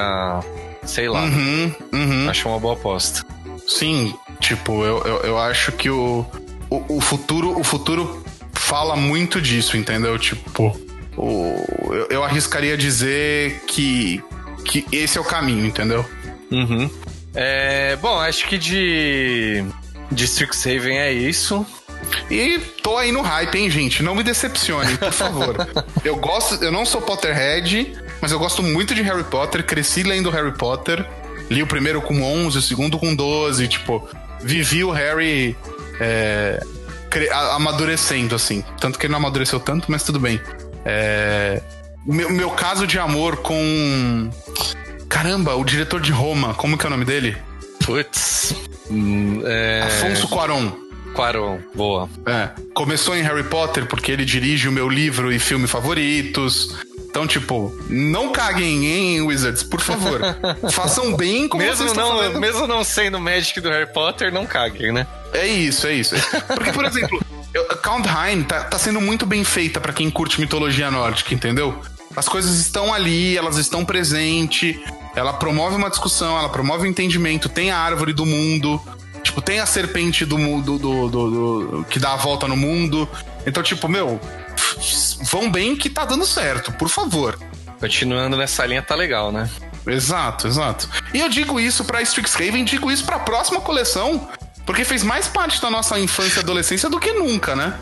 sei lá. Uhum, uhum. Acho uma boa aposta. Sim, tipo, eu, eu, eu acho que o, o, o futuro o futuro fala muito disso, entendeu? Tipo, o, eu, eu arriscaria dizer que, que esse é o caminho, entendeu? Uhum. É, bom, acho que de. De Strixhaven é isso. E tô aí no hype, hein, gente? Não me decepcione, por favor. eu gosto, eu não sou Potterhead, mas eu gosto muito de Harry Potter, cresci lendo Harry Potter. Li o primeiro com 11, o segundo com 12, tipo, vivi o Harry é, amadurecendo, assim. Tanto que ele não amadureceu tanto, mas tudo bem. É, meu, meu caso de amor com. Caramba, o diretor de Roma, como que é o nome dele? Putz. Hum, é... Afonso Cuarón. Quaron, boa. É. Começou em Harry Potter porque ele dirige o meu livro e filme favoritos. Então, tipo, não caguem em Wizards, por favor. Façam bem como vocês Mesmo estão não, fazendo. mesmo não sendo Magic do Harry Potter, não caguem, né? É isso, é isso. Porque, por exemplo, Countheim tá, tá sendo muito bem feita pra quem curte mitologia nórdica, entendeu? As coisas estão ali, elas estão presentes, ela promove uma discussão, ela promove o entendimento, tem a árvore do mundo, tipo, tem a serpente do mundo do, do- do- que dá a volta no mundo. Então, tipo, meu, vão bem que tá dando certo, por favor. Continuando nessa linha, tá legal, né? Exato, exato. E eu digo isso pra Strixhaven, digo isso pra próxima coleção, porque fez mais parte da nossa infância e adolescência do que nunca, né?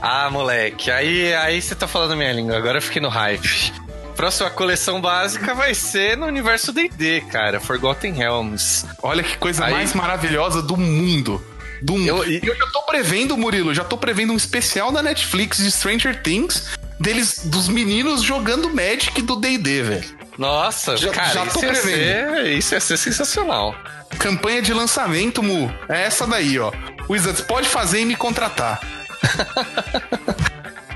Ah, moleque, aí, aí você tá falando minha língua, agora eu fiquei no hype. Próxima coleção básica vai ser no universo D&D, cara, Forgotten Realms. Olha que coisa Aí- mais maravilhosa do mundo. Do mundo. Eu- E eu já tô prevendo, Murilo, já tô prevendo um especial da Netflix de Stranger Things deles, dos meninos jogando Magic do D&D, velho. Nossa, Já- cara, já tô isso, ia prevendo. ser, isso ia ser sensacional. Campanha de lançamento, Mu. É essa daí, ó. Wizards pode fazer e me contratar.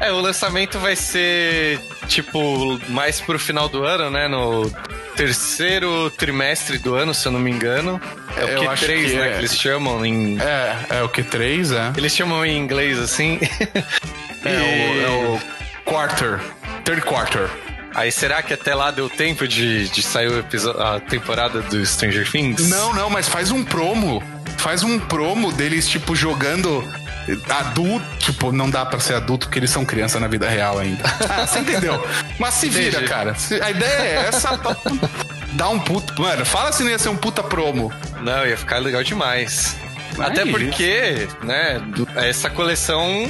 É, o lançamento vai ser, tipo, mais pro final do ano, né? No terceiro trimestre do ano, se eu não me engano. É o Eu acho Q3, que né? é. Que eles chamam em. É, é o Q3, é. Eles chamam em inglês assim. É, o, é o Quarter. Third Quarter. Aí será que até lá deu tempo de, de sair a temporada do Stranger Things? Não, não, mas faz um promo. Faz um promo deles, tipo, jogando adulto. Tipo, não dá pra ser adulto porque eles são criança na vida real ainda. Ah, você entendeu? Mas se vira, Entendi. cara. Se- A ideia é essa. Dá um puto. Mano, fala se não ia ser um puta promo. Não, ia ficar legal demais. Mas Até porque, né, essa coleção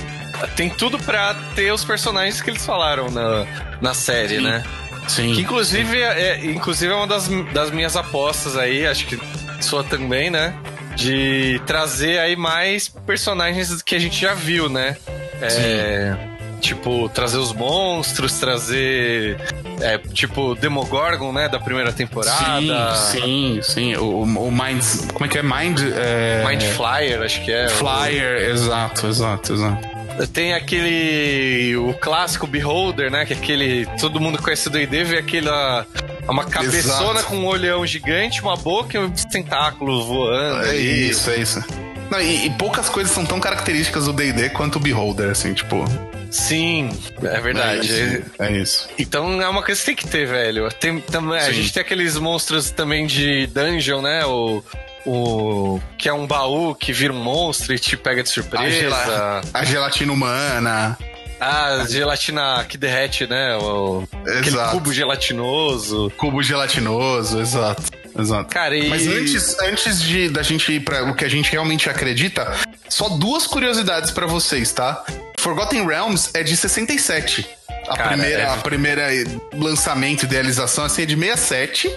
tem tudo pra ter os personagens que eles falaram na, na série, né? Sim. Que inclusive é, inclusive é uma das, das minhas apostas aí, acho que sua também, né? De trazer aí mais personagens que a gente já viu, né? É, tipo, trazer os monstros, trazer. É, tipo, Demogorgon, né? Da primeira temporada. Sim, sim, sim. O, o Mind. Como é que é? Mind. É... Mind Flyer, acho que é. Flyer, exato, exato, exato. Tem aquele. O clássico Beholder, né? Que é aquele. Todo mundo conhece do ID, vê aquela. Uma cabeçona Exato. com um olhão gigante, uma boca e uns tentáculos voando. É isso, é isso. Não, e, e poucas coisas são tão características do D&D quanto o Beholder, assim, tipo... Sim, é verdade. É isso. É isso. Então é uma coisa que tem que ter, velho. Tem, tam- a gente tem aqueles monstros também de dungeon, né? O, o que é um baú que vira um monstro e te pega de A, surpresa. gela- a gelatina humana. Ah, gelatina que derrete, né? O, aquele Exato. cubo gelatinoso. Cubo gelatinoso, exato. Exato. Cara, e... Mas antes, antes de da gente ir para o que a gente realmente acredita, só duas curiosidades pra vocês, tá? Forgotten Realms é de 67. A Cara, primeira, é- a primeira lançamento idealização assim é de 67.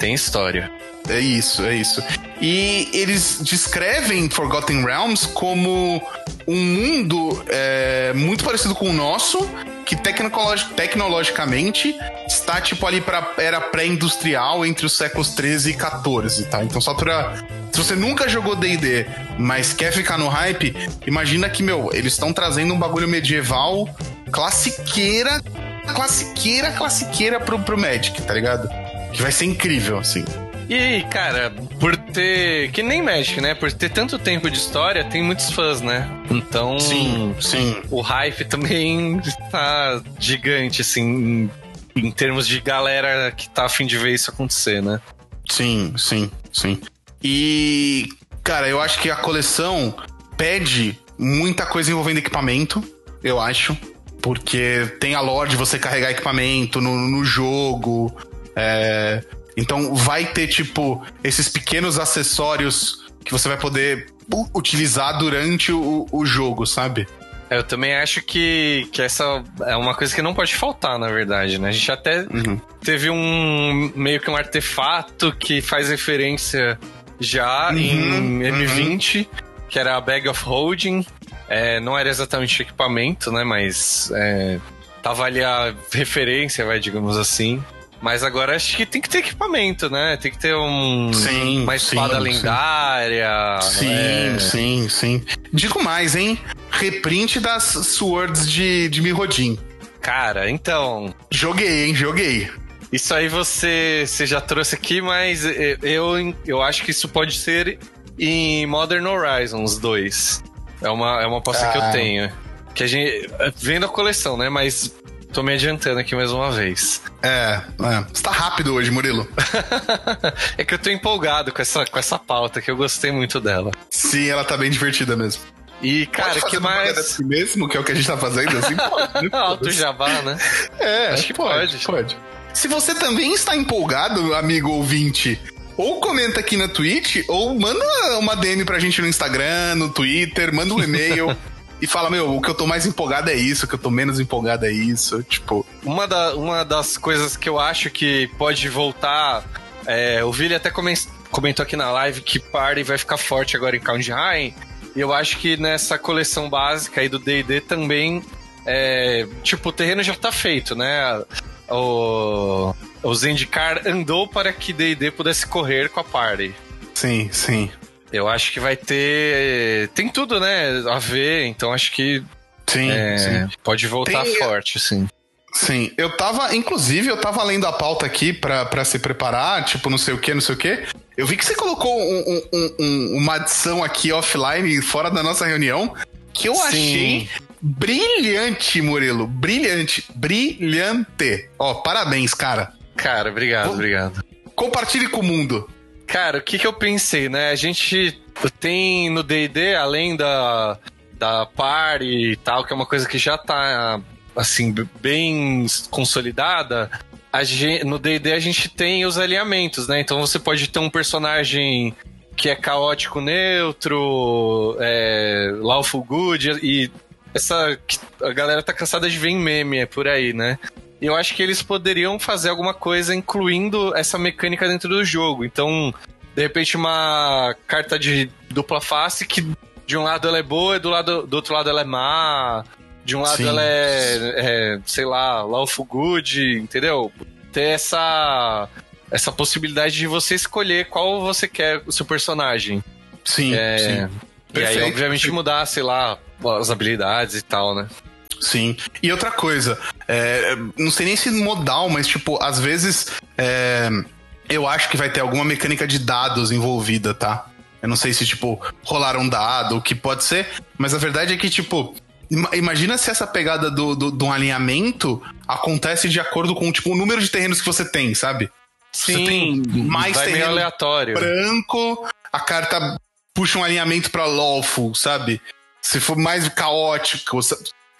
Tem história. É isso, é isso. E eles descrevem Forgotten Realms como um mundo é, muito parecido com o nosso, que tecnologi- tecnologicamente está tipo ali para era pré-industrial entre os séculos 13 e 14, tá? Então só pra se você nunca jogou D&D, mas quer ficar no hype, imagina que meu, eles estão trazendo um bagulho medieval classiqueira, classiqueira, classiqueira pro, pro Magic, tá ligado? Que vai ser incrível, assim. E, cara, por ter. Que nem Magic, né? Por ter tanto tempo de história, tem muitos fãs, né? Então. Sim, sim. O hype também tá gigante, assim, em, em termos de galera que tá afim de ver isso acontecer, né? Sim, sim, sim. E, cara, eu acho que a coleção pede muita coisa envolvendo equipamento, eu acho. Porque tem a lore de você carregar equipamento no, no jogo. É, então vai ter, tipo, esses pequenos acessórios que você vai poder utilizar durante o, o jogo, sabe? É, eu também acho que, que essa é uma coisa que não pode faltar, na verdade, né? A gente até uhum. teve um meio que um artefato que faz referência já uhum, em M20, uhum. que era a Bag of Holding. É, não era exatamente equipamento, né? Mas é, tava ali a referência, vai, digamos assim. Mas agora acho que tem que ter equipamento, né? Tem que ter um, sim, uma espada sim, lendária. Sim, é... sim, sim. Digo mais, hein? Reprint das Swords de, de Mirrodin. Cara, então. Joguei, hein? Joguei. Isso aí você, você já trouxe aqui, mas eu, eu acho que isso pode ser em Modern Horizons 2. É uma, é uma aposta ah. que eu ah. tenho. Que a gente. Vendo a coleção, né? Mas Tô me adiantando aqui mais uma vez. É, é. Você tá rápido hoje, Murilo. é que eu tô empolgado com essa, com essa pauta, que eu gostei muito dela. Sim, ela tá bem divertida mesmo. E, cara, que mais. Assim mesmo, que é o que a gente tá fazendo, assim, pode. Né? Alto jabá, né? É, acho que pode, pode. Pode. Se você também está empolgado, amigo ouvinte, ou comenta aqui na Twitch, ou manda uma DM pra gente no Instagram, no Twitter, manda um e-mail. e fala, meu, o que eu tô mais empolgado é isso, o que eu tô menos empolgado é isso. Tipo. Uma, da, uma das coisas que eu acho que pode voltar. É, o Vili até comentou aqui na live que Party vai ficar forte agora em Kaldheim. E eu acho que nessa coleção básica aí do DD também. É, tipo, o terreno já tá feito, né? O, o Zendikar andou para que D&D pudesse correr com a party. Sim, sim. Eu acho que vai ter. Tem tudo, né? A ver, então acho que. Sim, é, sim. Pode voltar Tem... forte, sim. Sim, eu tava, inclusive, eu tava lendo a pauta aqui pra, pra se preparar, tipo, não sei o que, não sei o que. Eu vi que você colocou um, um, um, uma adição aqui offline, fora da nossa reunião, que eu Sim. achei brilhante, Murilo. Brilhante. Brilhante. Ó, parabéns, cara. Cara, obrigado, obrigado. Compartilhe com o mundo. Cara, o que, que eu pensei, né? A gente tem no DD, além da, da party e tal, que é uma coisa que já tá, assim, bem consolidada. Gente, no DD a gente tem os alinhamentos, né? Então você pode ter um personagem que é caótico neutro, é, lawful good, e essa. A galera tá cansada de ver em meme, é por aí, né? E eu acho que eles poderiam fazer alguma coisa incluindo essa mecânica dentro do jogo. Então, de repente, uma carta de dupla face que de um lado ela é boa e do, lado, do outro lado ela é má. De um lado Sim. ela é, é, sei lá, lawful good, entendeu? Ter essa, essa possibilidade de você escolher qual você quer o seu personagem. Sim, é, sim. E aí, obviamente, mudar, sei lá, as habilidades e tal, né? Sim. E outra coisa, é, não sei nem se modal, mas tipo, às vezes é, eu acho que vai ter alguma mecânica de dados envolvida, tá? Eu não sei se, tipo, rolar um dado, o que pode ser, mas a verdade é que, tipo, imagina se essa pegada do, do, do, um alinhamento acontece de acordo com, tipo, o número de terrenos que você tem, sabe? Sim, você tem mais terreno aleatório. branco, a carta puxa um alinhamento para lawful, sabe? Se for mais caótico,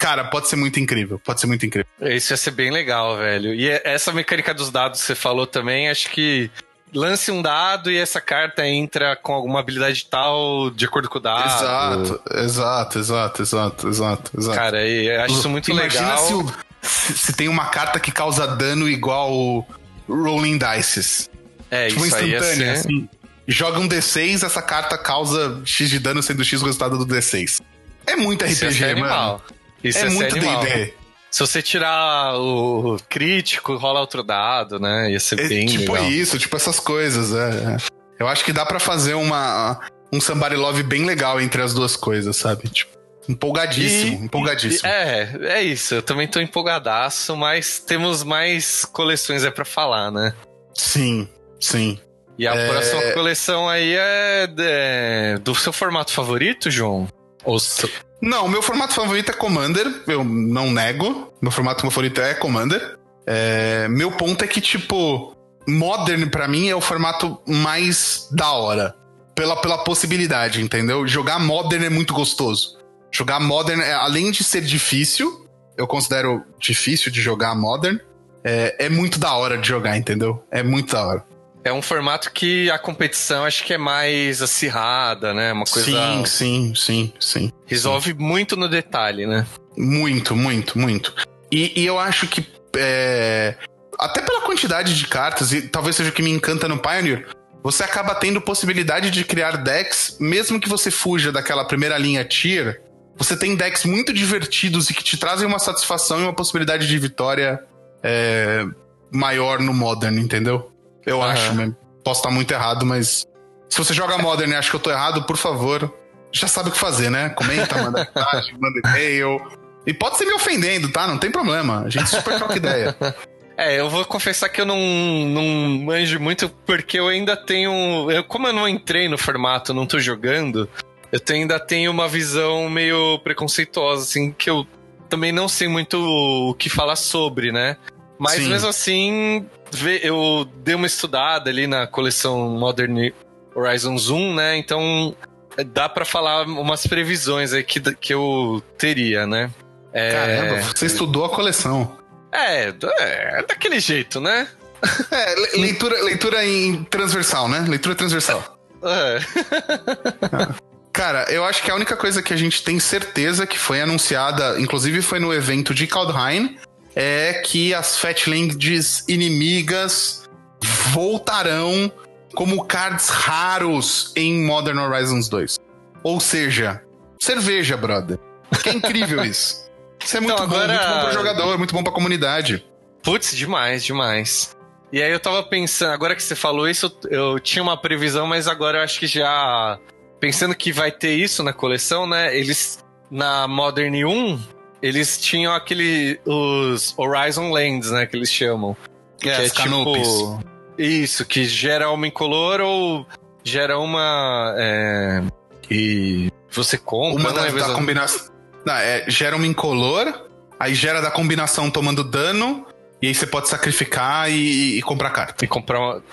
Cara, pode ser muito incrível. Pode ser muito incrível. Isso ia ser bem legal, velho. E essa mecânica dos dados que você falou também, acho que lance um dado e essa carta entra com alguma habilidade tal de acordo com o dado. Exato, exato, exato, exato, exato. exato. Cara, eu acho isso muito Imagina legal. O, se, se, tem uma carta que causa dano igual Rolling Dices. É, tipo, isso instantânea, aí assim. Joga um D6, essa carta causa X de dano, sendo X o resultado do D6. É muito RPG, mano. Animal. Isso é, é muito D&D. Se você tirar o crítico, rola outro dado, né? Ia ser é, bem Tipo legal. isso, tipo essas coisas, é. Eu acho que dá para fazer uma um Somebody Love bem legal entre as duas coisas, sabe? Tipo, empolgadíssimo, e, empolgadíssimo. E, é, é isso. Eu também tô empolgadaço, mas temos mais coleções é para falar, né? Sim, sim. E a É. próxima coleção aí é, é do seu formato favorito, João? Ou seu- Não, meu formato favorito é Commander, eu não nego. Meu formato favorito é Commander. É, meu ponto é que, tipo, Modern pra mim é o formato mais da hora. Pela, pela possibilidade, entendeu? Jogar Modern é muito gostoso. Jogar Modern, é, além de ser difícil, eu considero difícil de jogar Modern, é, é muito da hora de jogar, entendeu? É muito da hora. É um formato que a competição acho que é mais acirrada, né? Uma coisa. Sim, sim, sim, sim. Resolve muito no detalhe, né? Muito, muito, muito. E, e eu acho que. é, até pela quantidade de cartas, e talvez seja o que me encanta no Pioneer, você acaba tendo possibilidade de criar decks, mesmo que você fuja daquela primeira linha tier. Você tem decks muito divertidos e que te trazem uma satisfação e uma possibilidade de vitória é, maior no Modern, entendeu? Eu Aham. acho mesmo. Posso estar muito errado, mas. Se você joga Modern e acha que eu tô errado, por favor, já sabe o que fazer, né? Comenta, manda mensagem, manda e-mail. E pode ser me ofendendo, tá? Não tem problema. A gente super troca ideia. É, eu vou confessar que eu não, não manjo muito porque eu ainda tenho. Eu, como eu não entrei no formato, não tô jogando, eu tenho- ainda tenho uma visão meio preconceituosa, assim, que eu também não sei muito o que falar sobre, né? Mas Sim. mesmo assim, eu dei uma estudada ali na coleção Modern Horizons 1, né? Então dá pra falar umas previsões aí que, que eu teria, né? É, Caramba, você estudou a coleção. é, é daquele jeito, né? É, le- leitura, leitura em transversal, né? Leitura transversal. É. Cara, eu acho que a única coisa que a gente tem certeza que foi anunciada, inclusive foi no evento de Kaldheim, é que as Fatlands inimigas voltarão como cards raros em Modern Horizons 2. Ou seja, cerveja, brother. Que é incrível isso. Isso é muito Então, bom, agora- muito bom pro jogador, muito bom pra comunidade. Putz, demais, demais. E aí eu tava pensando, agora que você falou isso, eu, eu tinha uma previsão, mas agora eu acho que já. Pensando que vai ter isso na coleção, né? Eles. Na Modern 1, eles tinham aquele. Os Horizon Lands, né? Que eles chamam. É, as canopies. Isso, que gera uma incolor ou gera uma. é, e você compra. Uma não da, da combinação. Não, é, gera uma incolor, aí gera da combinação tomando dano, e aí você pode sacrificar e, e comprar carta. E comprar uma.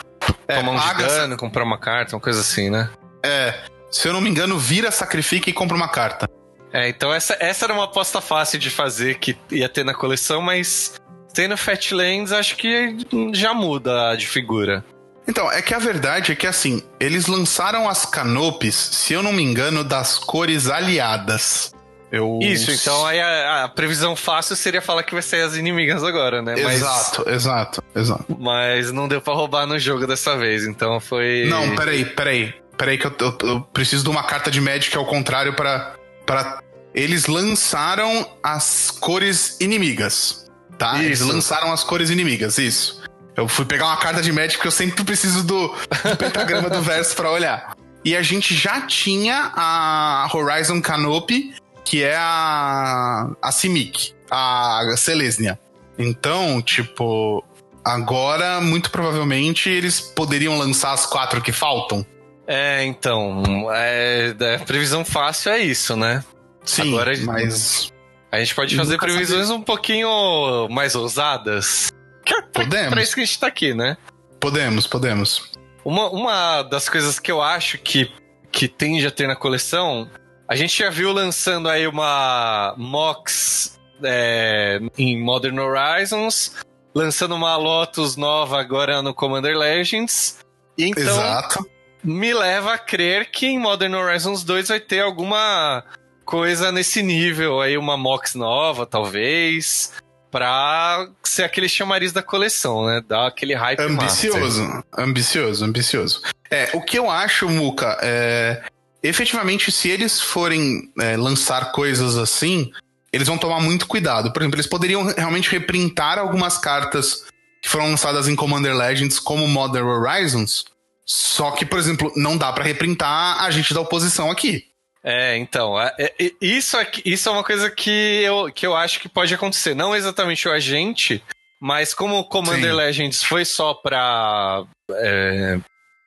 É, tomar um de dano, comprar uma carta, uma coisa assim, né? É, se eu não me engano, vira, sacrifica e compra uma carta. É, então essa, essa era uma aposta fácil de fazer que ia ter na coleção, mas tendo Fatlands acho que já muda de figura. Então, é que a verdade é que assim, eles lançaram as canopes, se eu não me engano, das cores aliadas. Eu... Isso, então aí a, a previsão fácil seria falar que vai ser as inimigas agora, né? Mas, Exato, exato, exato. mas não deu pra roubar no jogo dessa vez, então foi. Não, peraí, peraí. Peraí que eu, eu- eu preciso de uma carta de Magic ao contrário pra, pra... Eles lançaram as cores inimigas, tá? Eles Isso. lançaram as cores inimigas, isso. Eu fui pegar uma carta de Magic porque eu sempre preciso do, do pentagrama do verso pra olhar. E a gente já tinha a Horizon Canopy, que é a, a Simic, a Selesnia. Então, tipo, agora, muito provavelmente, eles poderiam lançar as quatro que faltam. É, então. É, a previsão fácil é isso, né? Sim, Agora- mas A gente pode fazer previsões um pouquinho mais ousadas. Que é pra, Podemos. pra isso que a gente tá aqui, né? podemos, podemos. Uma, uma das coisas que eu acho que, que tende a ter na coleção, a gente já viu lançando aí uma Mox é, em Modern Horizons, lançando uma Lotus nova agora no Commander Legends. Então, Exato. Me leva a crer que em Modern Horizons 2 vai ter alguma coisa nesse nível aí, uma Mox nova, talvez, pra ser aquele chamariz da coleção, né? Dar aquele hype. Ambicioso, ambicioso, ambicioso. É, o que eu acho, Muka, é. Efetivamente, se eles forem é, lançar coisas assim, eles vão tomar muito cuidado. Por exemplo, eles poderiam realmente reprintar algumas cartas que foram lançadas em Commander Legends como Modern Horizons. Só que, por exemplo, não dá pra reprintar a gente da oposição aqui. É, então, é- é- isso, aqui- isso é uma coisa que eu, que eu acho que pode acontecer. Não exatamente o agente, mas como o Commander Sim. Legends foi só pra é,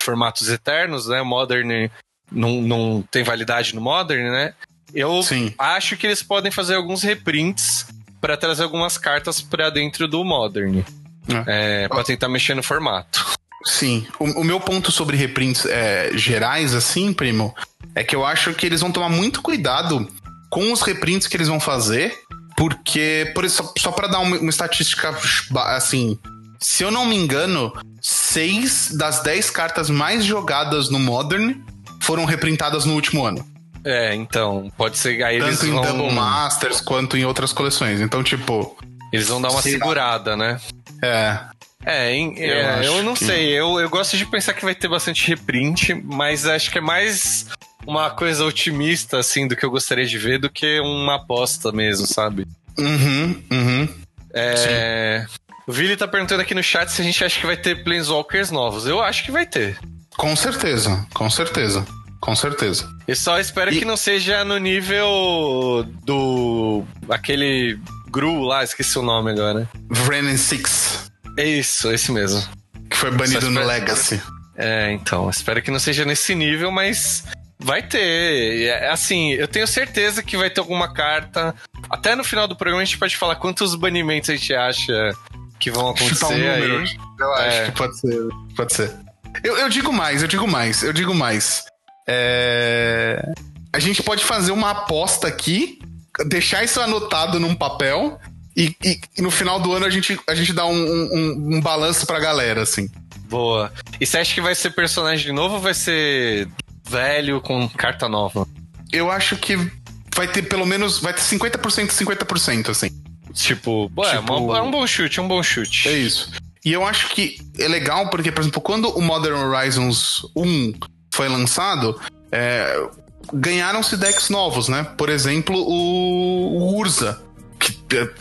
formatos eternos, né? Modern não, não tem validade no Modern, né? Eu Sim. acho que eles podem fazer alguns reprints para trazer algumas cartas para dentro do Modern. É, para tentar mexer no formato. Sim. O, o meu ponto sobre reprints é, gerais, assim, primo, é que eu acho que eles vão tomar muito cuidado com os reprints que eles vão fazer, porque, por isso, só para dar uma, uma estatística assim, se eu não me engano, seis das dez cartas mais jogadas no Modern foram reprintadas no último ano. É, então, pode ser. Aí Tanto eles em vão. Double Masters quanto em outras coleções. Então, tipo. Eles vão dar uma segurada, né? É. É, em- Eu é, eu, não que- sei. Eu, eu gosto de pensar que vai ter bastante reprint, mas acho que é mais uma coisa otimista, assim, do que eu gostaria de ver, do que uma aposta mesmo, sabe? Uhum, uhum. É. O Vili tá perguntando aqui no chat se a gente acha que vai ter Planeswalkers novos. Eu acho que vai ter. Com certeza, com certeza. Com certeza. Eu só espero E- que não seja no nível do. aquele Gru lá, esqueci o nome agora. Vrenin Six, É isso, esse mesmo. que foi banido Só no espero- Legacy. É, então, espero que não seja nesse nível, mas vai ter. É, Assim, eu tenho certeza que vai ter alguma carta. Até no final do programa a gente pode falar quantos banimentos a gente acha que vão Chutar um acontecer número. aí. Eu acho É. que pode ser. Pode ser. Eu, eu digo mais, eu digo mais, eu digo mais. É, A gente pode fazer uma aposta aqui, deixar isso anotado num papel e, e- e no final do ano a gente, a gente dá um, um, um balanço pra galera, assim. Boa. E você acha que vai ser personagem novo ou vai ser velho com carta nova? Eu acho que vai ter pelo menos. Vai ter 50% e 50%, assim. Tipo, pô, é, Tipo- uma- é um bom chute, é um bom chute. É isso. E eu acho que é legal porque, por exemplo, quando o Modern Horizons 1 foi lançado, é, ganharam-se decks novos, né? Por exemplo, o, o Urza,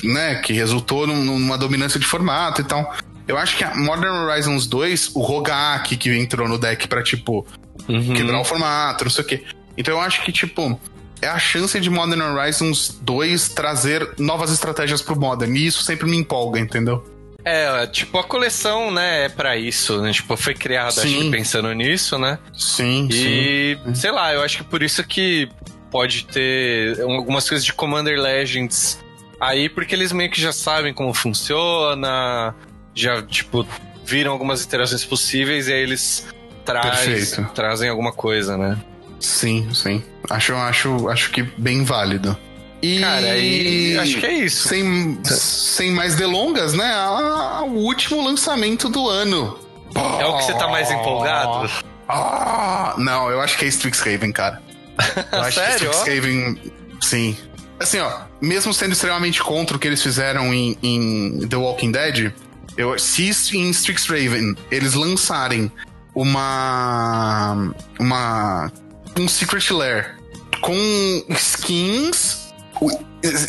né, que resultou num- numa dominância de formato e tal. Eu acho que a Modern Horizons 2, o Rogak que entrou no deck pra, tipo, Uhum. quebrar o formato, não sei o quê. Então eu acho que, tipo, é a chance de Modern Horizons 2 trazer novas estratégias pro Modern. E isso sempre me empolga, entendeu? É, tipo, a coleção, né, é pra isso, né? Tipo, foi criada, acho Sim. que pensando nisso, né? Sim, E, sei lá, eu acho que por isso que pode ter algumas coisas de Commander Legends aí, porque eles meio que já sabem como funciona, já, tipo, viram algumas interações possíveis e aí eles traz, trazem alguma coisa, né? Sim, sim. Acho, acho, acho que bem válido. E Cara, aí acho que é isso. Sem, sem mais delongas, né? Ah, o último lançamento do ano. É o que você tá mais empolgado? Ah, não, eu acho que é Strixhaven, cara. Eu acho Sério, que? Strixhaven, sim. Assim, ó, mesmo sendo extremamente contra o que eles fizeram em, em The Walking Dead, eu, se em Strixhaven eles lançarem uma. uma. um Secret Lair com skins. u-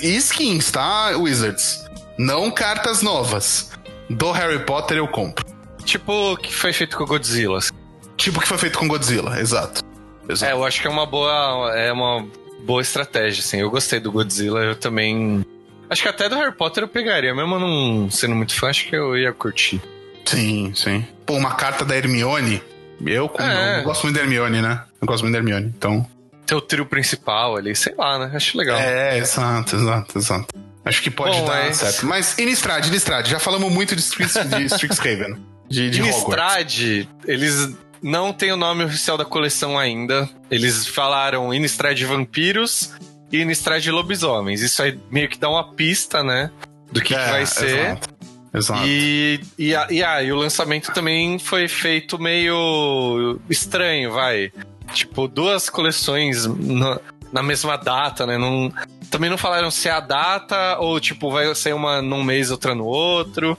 skins, tá, Wizards? Não cartas novas. Do Harry Potter eu compro. Tipo, o que foi feito com Godzilla. assim. Tipo o que foi feito com Godzilla, exato. É, Exato. eu acho que é uma boa, é uma boa estratégia, assim. Eu gostei do Godzilla, eu também. Acho que até do Harry Potter eu pegaria, mesmo não sendo muito fã, acho que eu ia curtir. Sim, sim. Pô, uma carta da Hermione. Eu, como, É. eu gosto muito da Hermione, né? Eu gosto muito da Hermione, então. Ter o trio principal ali, sei lá, né? Acho legal. É, exato, exato, exato. Acho que pode Bom, dar mas- certo. Mas Innistrad, Innistrad, já falamos muito de, Strix, de Strixhaven. De, de Hogwarts. Innistrad, eles não têm o nome oficial da coleção ainda. Eles falaram Innistrad Vampiros e Innistrad Lobisomens. Isso aí meio que dá uma pista, né? Do que, que É, vai ser. Exato. exato. E, e, e, ah, e o lançamento também foi feito meio estranho, vai. Tipo, duas coleções na, na mesma data, né? Não, também não falaram se é a data ou, tipo, vai sair uma num mês, outra no outro.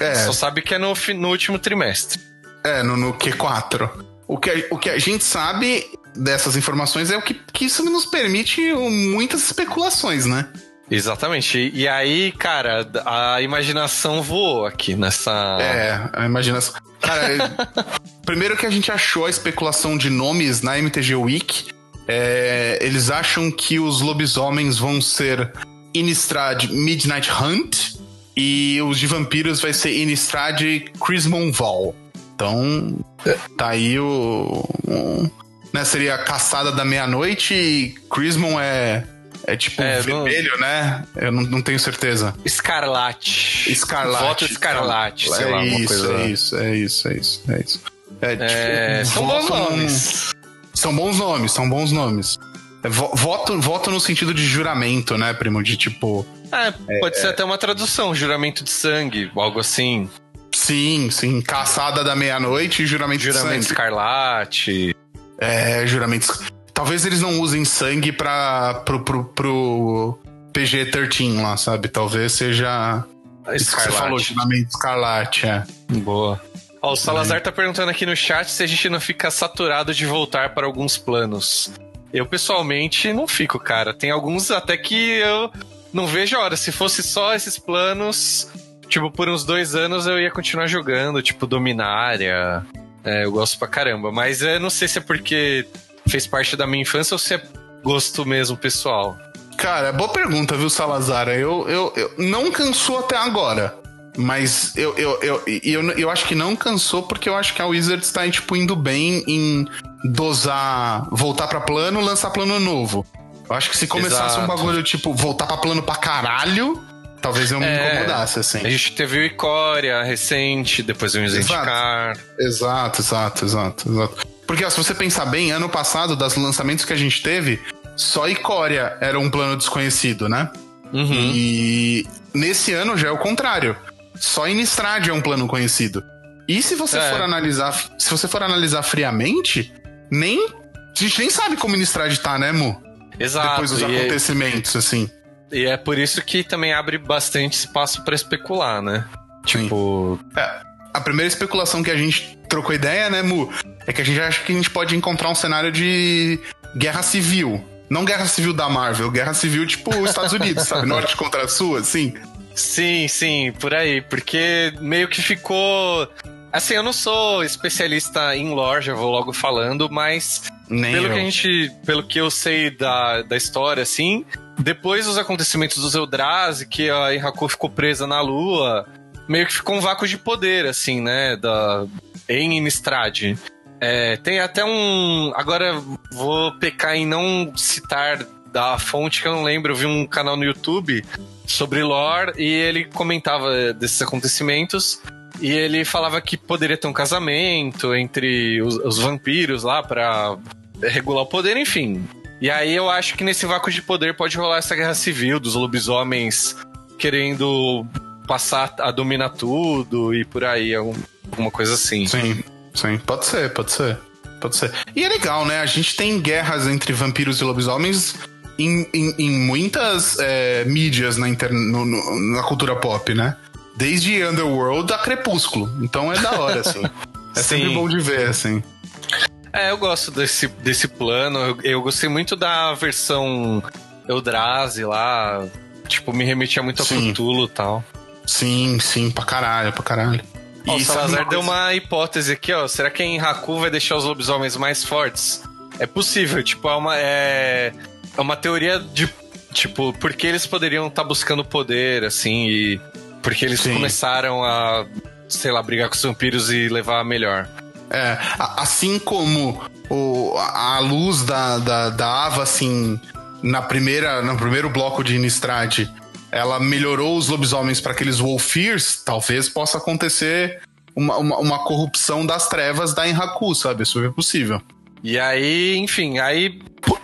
É, Só sabe que é no, no último trimestre. É no, no Q4. O que, a- o que a gente sabe dessas informações é o que, que isso nos permite muitas especulações, né? Exatamente. E, aí, cara, a imaginação voou aqui nessa. É, a imaginação. Cara, é- primeiro que a gente achou a especulação de nomes na MTG Week. é, eles acham que os lobisomens vão ser Innistrad Midnight Hunt e os de vampiros vai ser Innistrad Crismon Val. Então, tá aí o. né, seria Caçada da Meia-Noite e Chrismon é. É tipo É, vermelho, né? Eu não, não tenho certeza. Escarlate. Escarlate. Voto escarlate, sei é lá, isso, coisa. É isso, é isso, é isso, é isso. É, É, tipo, são bons nomes. São bons nomes, são bons nomes. É, vo- voto, voto no sentido de juramento, né, primo? De tipo. É, pode ser até uma tradução, juramento de sangue, algo assim. Sim, sim. Caçada da meia-noite e juramento, Juramento sangue. escarlate. É, juramentos. Talvez eles não usem sangue pra, pro, pro, pro PG-13 lá, sabe? Talvez seja. Isso que você falou, Escarlate. juramento escarlate, é. Boa. Ó, o Salazar tá perguntando aqui no chat se a gente não fica saturado de voltar para alguns planos. Eu, pessoalmente, não fico, cara. Tem alguns até que eu não vejo a hora. Se fosse só esses planos, tipo, por uns dois anos eu ia continuar jogando, tipo, Dominária. É, eu gosto pra caramba. Mas eu não sei se é porque fez parte da minha infância ou se é gosto mesmo pessoal. Cara, boa pergunta, viu, Salazar? Eu, eu, eu não cansou até agora. Mas eu, eu, eu, eu, eu acho que não cansou porque eu acho que a Wizards tá tipo, indo bem em dosar, voltar pra plano, lançar plano novo. Eu acho que se começasse um Exato. bagulho, tipo, voltar pra plano pra caralho, talvez eu me É. incomodasse, assim. A gente teve o Icória recente, depois o Exato. Zendikar. Exato, exato, exato, exato. Porque ó, se você pensar bem, ano passado, das lançamentos que a gente teve, só Icória era um plano desconhecido, né? Uhum. E nesse ano já é o contrário. Só Innistrad é um plano conhecido. E se você É. for analisar, se você for analisar friamente, nem a gente nem sabe como Innistrad tá, né, Mu? Exato. Depois dos e, é- acontecimentos, assim. E é por isso que também abre bastante espaço pra especular, né? Tipo, A primeira especulação que a gente trocou ideia, né, Mu, é que a gente acha que a gente pode encontrar um cenário de guerra civil. Não guerra civil da Marvel, guerra civil tipo os Estados Unidos, sabe? Norte contra sul, assim. sim, sim, por aí. Porque meio que ficou. Assim, eu não sou especialista em lore, já vou logo falando, mas Nem pelo eu. que a gente. Pelo que eu sei da, da história, assim, depois dos acontecimentos dos Eldrazi, que a Enraku ficou presa na lua, meio que ficou um vácuo de poder, assim, né? Da, em Innistrad. É, tem até um. Agora vou pecar em não citar da fonte que eu não lembro. Eu vi um canal no YouTube sobre lore e ele comentava desses acontecimentos. E ele falava que poderia ter um casamento entre os, os vampiros lá pra regular o poder, enfim. E aí eu acho que nesse vácuo de poder pode rolar essa guerra civil dos lobisomens querendo passar a dominar tudo e por aí, algum- alguma coisa assim. Sim, sim. Pode ser, pode ser. Pode ser. E é legal, né? A gente tem guerras entre vampiros e lobisomens em, em, em muitas é, mídias na, inter... no- no- na cultura pop, né? Desde Underworld a Crepúsculo. Então é da hora, assim. É sempre bom de ver, assim. É, eu gosto desse, desse plano. Eu, eu gostei muito da versão Eldrazi lá. Tipo, me remetia muito a Sim. Cthulhu e tal. Sim, sim, pra caralho, pra caralho. Ó, o Salazar uma deu uma hipótese aqui, ó. Será que em Haku vai deixar os lobisomens mais fortes? É possível, tipo, é uma, é, é uma teoria de. Tipo, porque eles poderiam estar buscando poder, assim, e. Porque eles Sim. começaram a, sei lá, brigar com os vampiros e levar a melhor. É, assim como o, a luz da, da, da Ava, assim, na primeira, no primeiro bloco de Innistrad, ela melhorou os lobisomens para aqueles Wolfirs, talvez possa acontecer uma, uma, uma corrupção das trevas da Enraku, sabe? Isso é possível. E aí, enfim, aí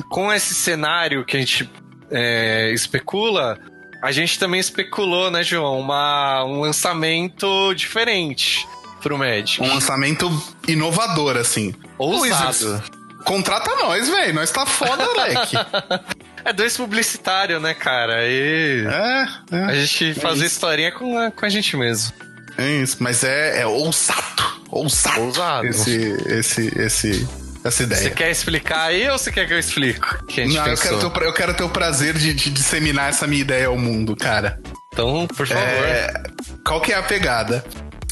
com esse cenário que a gente é, especula, a gente também especulou, né, João, uma, um lançamento diferente pro Magic. Um lançamento inovador, assim. Ousado. Contrata nós, velho. Nós tá foda, moleque. É dois publicitários, né, cara? E é, a é. gente fazer isso. historinha com a, com a gente mesmo. É isso. Mas é, é ousado. Ousado. Ousado. Esse, esse, esse, essa ideia. Você quer explicar aí ou você quer que eu explique? Que a Não, eu quero, ter, eu quero ter o prazer de, de disseminar essa minha ideia ao mundo, cara. Então, por favor. É, qual que é a pegada?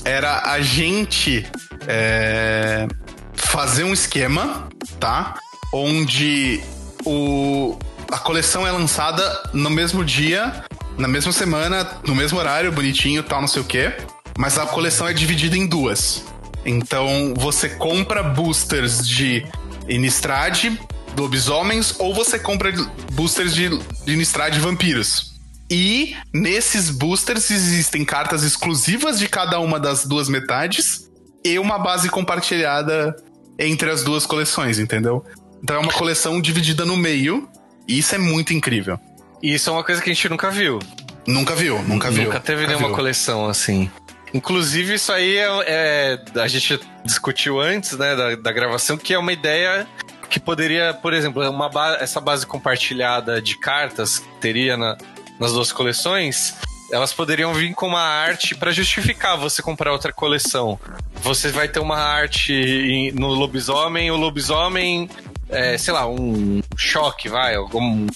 Era a gente é, fazer um esquema, tá? Onde o, a coleção é lançada no mesmo dia, na mesma semana, no mesmo horário, bonitinho, tal, não sei o quê. Mas a coleção é dividida em duas. Então você compra boosters de Innistrad, lobisomens, ou você compra boosters de, de vampiros. E nesses boosters existem cartas exclusivas de cada uma das duas metades e uma base compartilhada entre as duas coleções, entendeu? Então é uma coleção dividida no meio, e isso é muito incrível. E isso é uma coisa que a gente nunca viu. Nunca viu, nunca viu. Nunca teve nunca nenhuma viu. coleção assim. Inclusive, isso aí é, é- A gente discutiu antes, né, da, da gravação, que é uma ideia que poderia, por exemplo, uma ba- essa base compartilhada de cartas que teria na- nas duas coleções. Elas poderiam vir com uma arte para justificar você comprar outra coleção. Você vai ter uma arte no lobisomem, o lobisomem, é, sei lá, um choque, vai, algum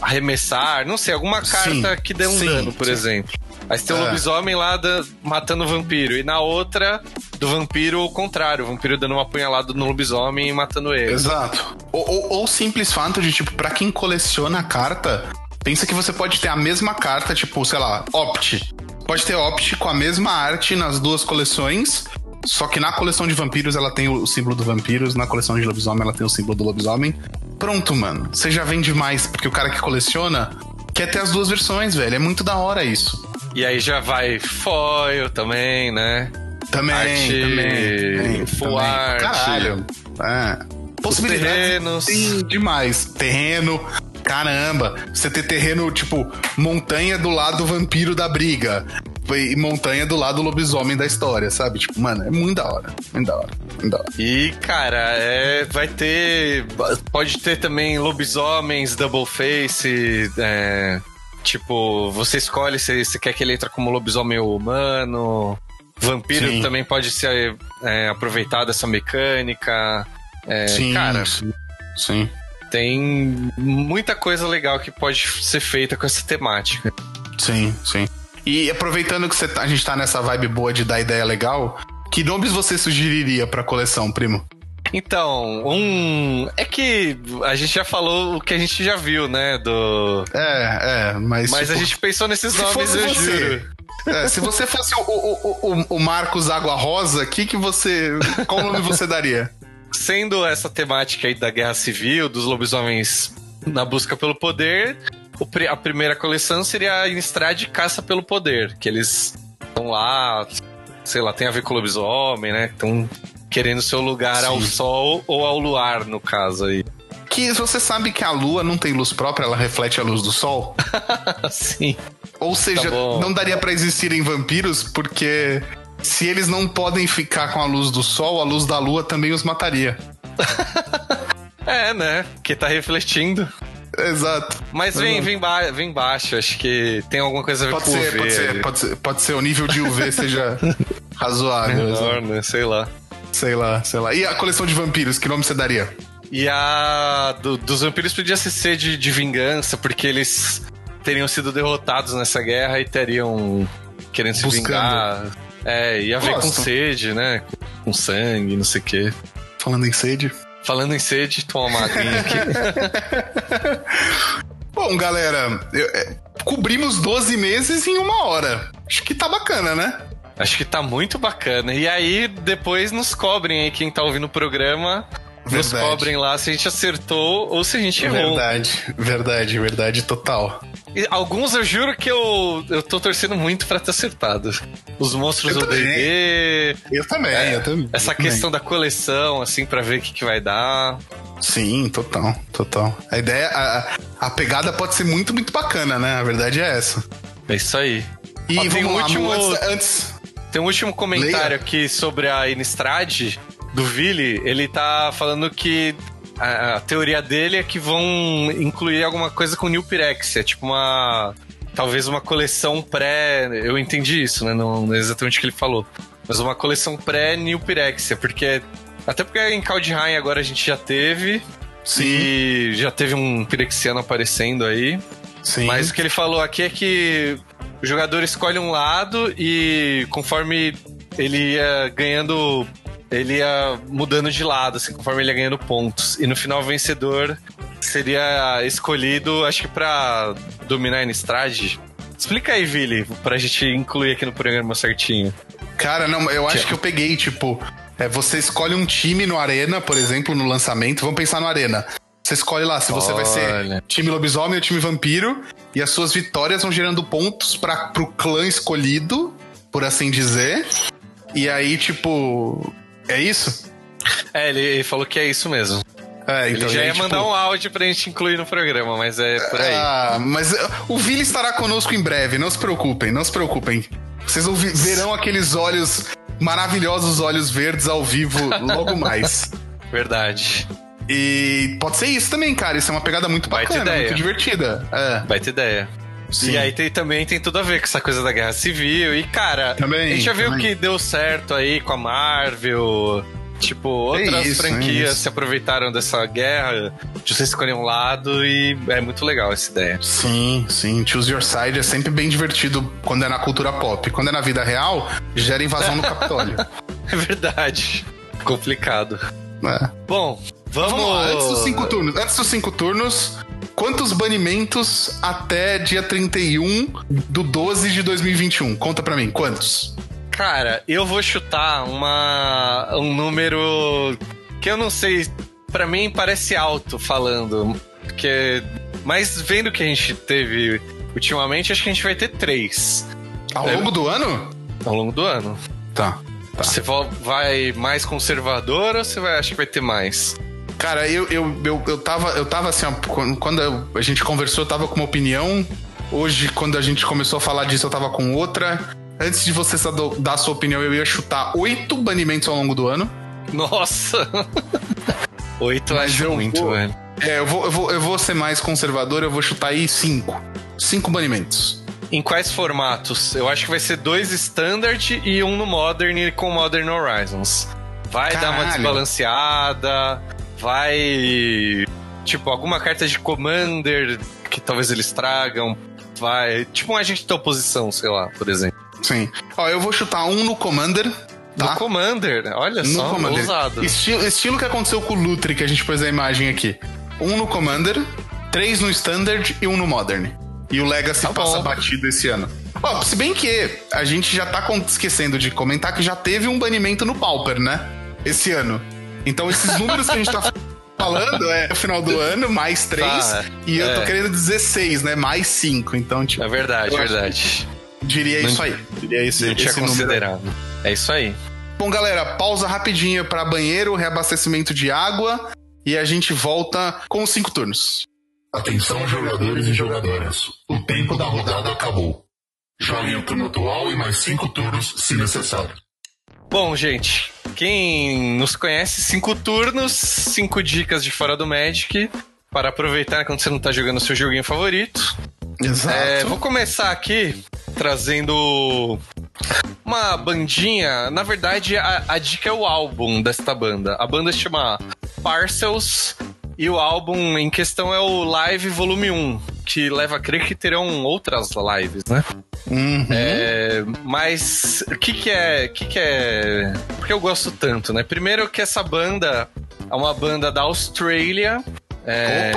arremessar, não sei, alguma carta Sim, que dê um sim, dano, por sim. exemplo. Aí você tem o É. lobisomem lá da- matando o vampiro. E na outra, do vampiro, o contrário. O vampiro dando uma apunhalada no lobisomem e matando ele. Exato. Ou, ou, ou simples fato de, tipo, pra quem coleciona a carta, pensa que você pode ter a mesma carta, tipo, sei lá, Opt. Pode ter Opt com a mesma arte nas duas coleções, só que na coleção de vampiros ela tem o símbolo do vampiros, na coleção de lobisomem ela tem o símbolo do lobisomem. Pronto, mano. Você já vende mais, porque o cara que coleciona quer ter as duas versões, velho. É muito da hora isso. E aí já vai foil também, né? Também, Arte, também. full também. Caralho. É. Possibilidades terrenos. tem demais. Terreno. Caramba. Você ter terreno, tipo, montanha do lado vampiro da briga. E montanha do lado lobisomem da história, sabe? Tipo, mano, é muito da hora. Muito da hora. Muito da hora. E, cara, é, vai ter. Pode ter também lobisomens, double face. é, tipo, você escolhe se você quer que ele entre como lobisomem ou humano. Vampiro Sim. também pode ser é, aproveitado essa mecânica. É, sim, cara, sim. Sim. Tem muita coisa legal que pode ser feita com essa temática. Sim, sim. E aproveitando que você tá- a gente tá nessa vibe boa de dar ideia legal, que nomes você sugeriria pra coleção, primo? Então, um. É que a gente já falou o que a gente já viu, né? Do. É, é, mas. Mas a tipo, gente pensou nesses Se nomes, eu você. juro. É, se você fosse o, o, o, o Marcos Água Rosa, que que você. Qual nome você daria? Sendo essa temática aí da guerra civil, dos lobisomens na busca pelo poder, a primeira coleção seria a Innistrad Caça pelo Poder, que eles estão lá, sei lá, tem a ver com lobisomem, né? Estão querendo seu lugar ao Sim. sol ou ao luar, no caso aí. Que você sabe que a lua não tem luz própria, ela reflete a luz do sol? Assim. Ou seja, Tá não daria pra existirem vampiros porque se eles não podem ficar com a luz do sol, a luz da lua também os mataria. É, né? Que tá refletindo. Exato. Mas vem, vem, ba vem baixo, acho que tem alguma coisa a ver Pode com ser, UV. pode ser, pode ser, pode ser o nível de UV seja razoável. Menor, né? Sei lá. Sei lá, sei lá. E a coleção de vampiros, que nome você daria? E a do- dos vampiros podia ser sede de vingança, porque eles teriam sido derrotados nessa guerra e teriam querendo se Buscando. vingar. É, ia ver com Gosto. sede, né? Com sangue, não sei o quê. Falando em sede. Falando em sede, toma uma aguinha aqui. Bom, galera, eu- é, cobrimos 12 meses em uma hora. Acho que tá bacana, né? Acho que tá muito bacana. E aí, depois nos cobrem aí, quem tá ouvindo o programa. Nos Verdade. cobrem lá se a gente acertou ou se a gente errou. Verdade, verdade, verdade total. E alguns eu juro que eu, eu tô torcendo muito pra ter acertado. Os monstros Eu do também. D&D, Eu também, É, eu também. essa eu também. questão da coleção, assim, pra ver o que, que vai dar. Sim, total, total. A ideia, a, a pegada pode ser muito, muito bacana, né? A verdade é essa. É isso aí. E Ó, tem um lá, último- antes, antes- Tem um último comentário Leia. aqui sobre a Innistrad, do Vili. Ele tá falando que a, a teoria dele é que vão incluir alguma coisa com New Pyrexia, tipo uma... Talvez uma coleção pré... Eu entendi isso, né? Não, não é exatamente o que ele falou. Mas uma coleção pré-New Pyrexia, porque... Até porque em Kaldheim agora a gente já teve... Sim, E já teve um Pirexiano aparecendo aí. sim. Mas o que ele falou aqui é que o jogador escolhe um lado e conforme ele ia ganhando. Ele ia mudando de lado, assim, conforme ele ia ganhando pontos. E no final o vencedor seria escolhido, acho que pra dominar a Innistrad. Explica aí, Vili, pra gente incluir aqui no programa certinho. Cara, não, eu acho que eu peguei, tipo, É, você escolhe um time no Arena, por exemplo, no lançamento. Vamos pensar no Arena. Você escolhe lá se você vai ser Olha. time lobisomem ou time vampiro. E as suas vitórias vão gerando pontos para pro clã escolhido, por assim dizer. E aí, tipo. É isso? É, ele, ele falou que é isso mesmo. É, Ele então. já e aí, ia tipo, mandar um áudio pra gente incluir no programa, mas é por aí. Ah, mas uh, o Vili estará conosco em breve, não se preocupem, não se preocupem. Vocês verão aqueles olhos, maravilhosos olhos verdes ao vivo logo mais. Verdade. E pode ser isso também, cara. Isso é uma pegada muito Baita bacana, ideia. muito divertida. É. Vai ter ideia. Sim. E aí tem, também tem tudo a ver com essa coisa da guerra civil. E, cara, Também, a gente já viu também. que deu certo aí com a Marvel. Tipo, outras isso, é franquias isso. se aproveitaram dessa guerra de você escolher um lado e é muito legal essa ideia. Sim, sim. Choose Your Side é sempre bem divertido quando é na cultura pop. Quando é na vida real, gera invasão no Capitólio. É verdade. Complicado. É. Bom, vamos. Vamos lá, antes dos cinco turnos. Antes dos cinco turnos, quantos banimentos até dia 31 do 12 de 2021? Conta pra mim, quantos? Cara, eu vou chutar uma, um número que eu não sei. Pra mim parece alto falando. Porque. Mas vendo o que a gente teve ultimamente, acho que a gente vai ter três Ao longo do ano? ao longo do ano. Tá. Tá. Você vo- vai mais conservador ou você vai, acha que vai ter mais? Cara, eu, eu, eu, eu tava, eu tava assim, ó, quando- a gente conversou, eu tava com uma opinião. Hoje, quando a gente começou a falar disso, eu tava com outra. Antes de você dar a sua opinião, eu ia chutar oito banimentos ao longo do ano. Nossa! Oito Mas acho eu muito, vou- velho. É, eu vou, eu, vou, eu vou ser mais conservador, eu vou chutar aí cinco. Cinco banimentos. Em quais formatos? Eu acho que vai ser dois standard e um no Modern e com Modern Horizons. Vai dar uma Caralho. desbalanceada, vai. Tipo, alguma carta de Commander que talvez eles tragam. Vai. Tipo um agente da oposição, sei lá, por exemplo. Sim. Ó, eu vou chutar um no Commander. Tá? No Commander, olha No só, Commander. ousado. Estilo, estilo que aconteceu com o Lutri, que a gente pôs a imagem aqui. Um no Commander, três no Standard e um no Modern. E o Legacy Tá passa batido esse ano. Ó, se bem que a gente já tá esquecendo de comentar que já teve um banimento no Pauper, né? Esse ano. Então esses números que a gente tá falando é no final do ano, mais três. Tá, e eu tô é. querendo dizer seis, né? Mais cinco. Então, tipo, É verdade, verdade. diria Não- isso aí. Diria esse, Não tinha número. considerado. É isso aí. Bom, galera, pausa rapidinho para banheiro, reabastecimento de água e a gente volta com os cinco turnos. Atenção, jogadores e jogadoras. O tempo da rodada acabou. Joguem o turno atual e mais cinco turnos, se necessário. Bom, gente, quem nos conhece, cinco turnos, cinco dicas de fora do Magic para aproveitar quando você não tá jogando seu joguinho favorito. Exato. É, vou começar aqui trazendo uma bandinha. Na verdade, a, a dica é o álbum desta banda. A banda se chama Parcels e o álbum em questão é o Live Volume 1, que leva a crer que terão outras lives, né? Uhum. É, mas o que que é, que que é? Porque eu gosto tanto, né? Primeiro que essa banda é uma banda da Austrália. É,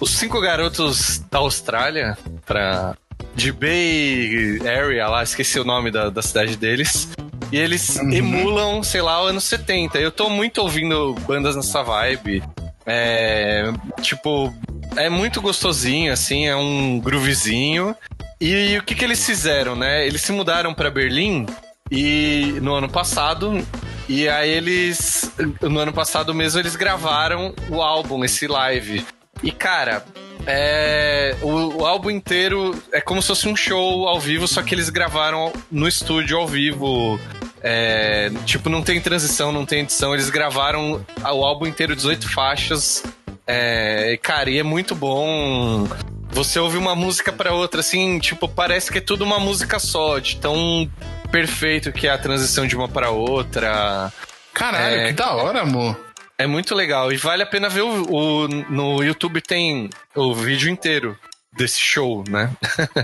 os cinco garotos da Austrália para de Bay Area lá, esqueci o nome da, da cidade deles. E eles Uhum. emulam, sei lá, o anos 70. Eu tô muito ouvindo bandas nessa vibe. É, tipo, é muito gostosinho, assim, é um groovezinho. E, o que, que eles fizeram, né? Eles se mudaram pra Berlim e no ano passado. E aí eles. No ano passado mesmo, eles gravaram o álbum, esse live. E, cara, é, o, o álbum inteiro é como se fosse um show ao vivo, só que eles gravaram no estúdio ao vivo. É, tipo, não tem transição, não tem edição. Eles gravaram o álbum inteiro, 18 faixas. É, e, cara, e é muito bom. Você ouve uma música pra outra, assim, tipo, parece que é tudo uma música só, de tão perfeito que é a transição de uma pra outra. Caralho, é. que da hora, amor. É muito legal e vale a pena ver o, o- no YouTube tem o vídeo inteiro desse show, né?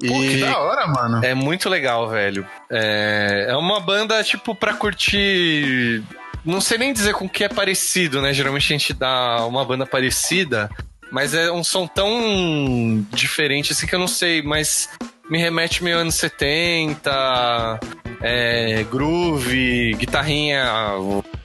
Pô, que da hora, mano. É muito legal, velho. É, é uma banda, tipo, pra curtir. Não sei nem dizer com o que é parecido, né? Geralmente a gente dá uma banda parecida, mas é um som tão diferente assim que eu não sei, mas me remete meio anos 70. é, groove, guitarrinha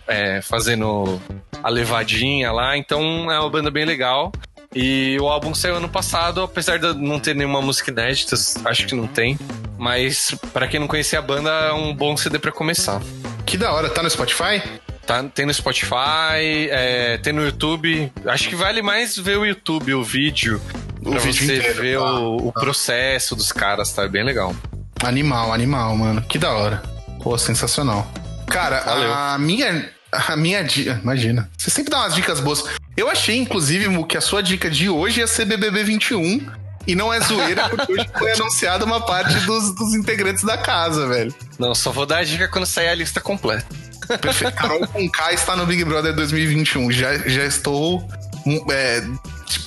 é, fazendo a levadinha lá. Então é uma banda bem legal. E o álbum saiu ano passado, apesar de não ter nenhuma música inédita, acho que não tem. Mas para quem não conhecia a banda, é um bom CD para começar. Que da hora, tá no Spotify? Tá, tem no Spotify, é, tem no YouTube. Acho que vale mais ver o YouTube, o vídeo. O pra vídeo você inteiro, ver tá, o, o tá. processo dos caras, tá? É bem legal. Animal, animal, mano. Que da hora. Pô, sensacional. Cara, Valeu. a minha. A minha dica. Imagina. Você sempre dá umas dicas boas. Eu achei, inclusive, que a sua dica de hoje ia ser BBB 21. E não é zoeira, porque hoje foi anunciada uma parte dos, dos integrantes da casa, velho. Não, só vou dar a dica quando sair a lista completa. Perfeito. Carol K está no Big Brother 2021. Já, já estou é,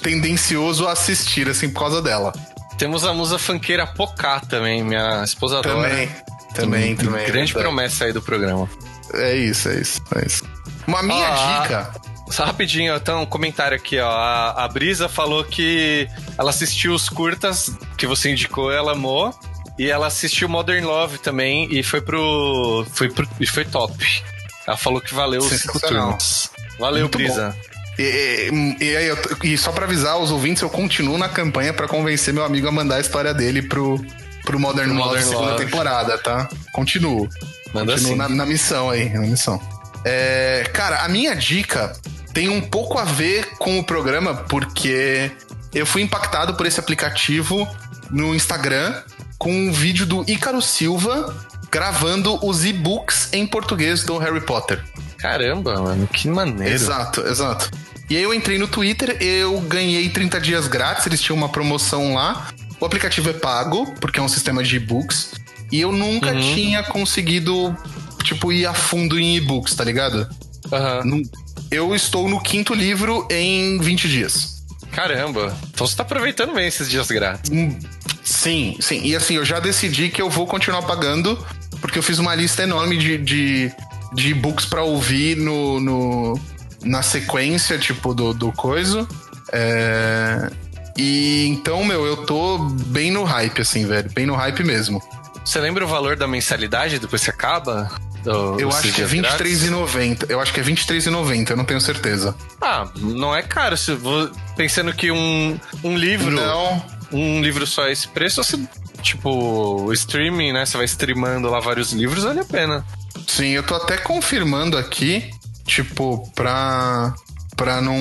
tendencioso a assistir, assim, por causa dela. Temos a musa funkeira Pocá também, minha esposa também. Também, também. Grande promessa aí do programa. É isso, é isso, é isso. Uma minha ah, dica. Só rapidinho, então, um comentário aqui, ó. A, a, Brisa falou que ela assistiu os curtas que você indicou, ela amou. E ela assistiu Modern Love também e foi pro. Foi, pro, e foi top. Ela falou que valeu os cinco turnos. Valeu, Muito Brisa. E, e, e, e, só pra avisar os ouvintes, eu continuo na campanha para convencer meu amigo a mandar a história dele pro, pro Modern, pro Love Modern segunda Love. temporada, tá? Continuo. Manda Continuo assim. na, na, missão aí, na missão. É, cara, a minha dica tem um pouco a ver com o programa, porque eu fui impactado por esse aplicativo no Instagram com um vídeo do Ícaro Silva gravando os e-books em português do Harry Potter. Caramba, mano, que maneiro. Exato, exato. E aí eu entrei no Twitter, eu ganhei 30 dias grátis, eles tinham uma promoção lá. O aplicativo é pago, porque é um sistema de e-books. E eu nunca uhum. tinha conseguido, tipo, ir a fundo em e-books, tá ligado? Uhum. Eu estou no quinto livro em 20 dias. Caramba, então você tá aproveitando bem esses dias grátis. Hum, sim, sim. E assim, eu já decidi que eu vou continuar pagando, porque eu fiz uma lista enorme de, de, de e-books pra ouvir no, no, na sequência, tipo, do, do coisa. É... E então, meu, eu tô bem no hype, assim, velho. Bem no hype mesmo. Você lembra o valor da mensalidade depois que acaba? Do, eu acho que é R$23,90. Eu acho que é R$23,90, eu não tenho certeza. Ah, não é caro. Se vou, pensando que um, um livro. Não. Um livro só é esse preço, você, tipo, o streaming, né? Você vai streamando lá vários livros, vale a pena. Sim, eu tô até confirmando aqui, tipo, pra pra não,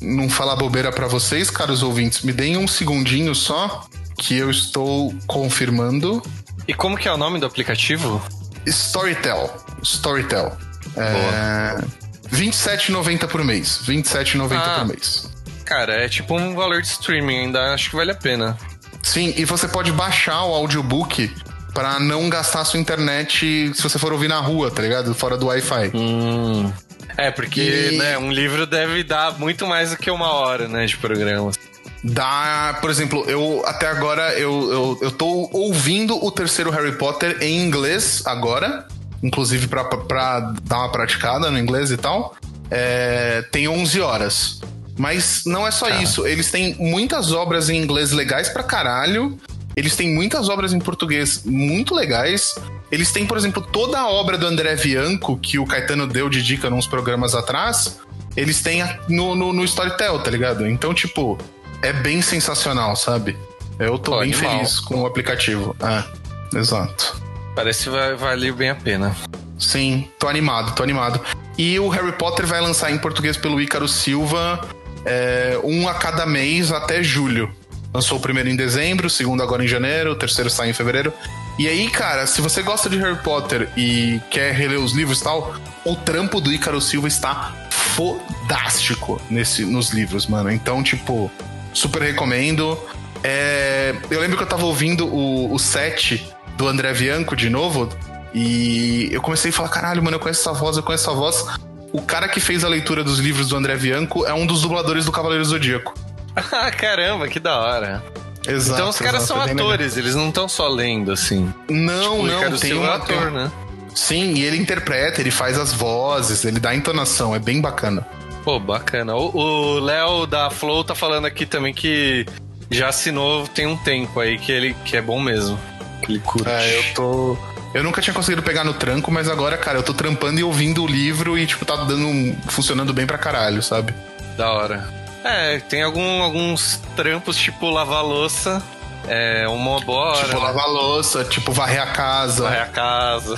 não falar bobeira para vocês, caros ouvintes, me deem um segundinho só que eu estou confirmando. E como que é o nome do aplicativo? Storytel. Storytel. É... 27,90 por mês. 27,90 ah, por mês. Cara, é tipo um valor de streaming, ainda acho que vale a pena. Sim, e você pode baixar o audiobook para não gastar sua internet se você for ouvir na rua, tá ligado? Fora do Wi-Fi. Hum. É, porque e... né, um livro deve dar muito mais do que uma hora, né, de programa. Dá, por exemplo, eu até agora eu, eu, eu tô ouvindo o terceiro Harry Potter em inglês agora, inclusive pra, pra dar uma praticada no inglês e tal. É, tem 11 horas. Mas não é só Cara. isso, eles têm muitas obras em inglês legais pra caralho. Eles têm muitas obras em português muito legais. Eles têm, por exemplo, toda a obra do André Bianco, que o Caetano deu de dica nos programas atrás, eles têm no, no, no Storytel, tá ligado? Então, tipo, é bem sensacional, sabe? Eu tô Pô, bem animal. feliz com o aplicativo. É, exato. Parece que vai valer bem a pena. Sim, tô animado, tô animado. E o Harry Potter vai lançar em português pelo Ícaro Silva é, um a cada mês até julho. Lançou o primeiro em dezembro, o segundo agora em janeiro, o terceiro sai em fevereiro. E aí, cara, se você gosta de Harry Potter e quer reler os livros e tal, o trampo do Ícaro Silva está fodástico nesse, nos livros, mano. Então, tipo, super recomendo. É, eu lembro que eu tava ouvindo o, o set do André Bianco de novo, e eu comecei a falar: caralho, mano, eu conheço essa voz, eu conheço essa voz. O cara que fez a leitura dos livros do André Bianco é um dos dubladores do Cavaleiro Zodíaco. Ah, caramba, que da hora. Exato, então os caras exato, são é atores, eles não estão só lendo, assim. Não, tipo, não, tem um ator, tem... né? Sim, e ele interpreta, ele faz as vozes, ele dá entonação, é bem bacana. Pô, bacana. O Léo da Flow tá falando aqui também que já assinou tem um tempo aí que ele que é bom mesmo. Que ele curte. É, eu tô. Eu nunca tinha conseguido pegar no tranco, mas agora, cara, eu tô trampando e ouvindo o livro e, tipo, tá dando um, funcionando bem pra caralho, sabe? Da hora. É, tem algum, alguns trampos, tipo lavar louça. É uma boa hora. Tipo, lavar louça, tipo, varrer a casa. Varrer a casa.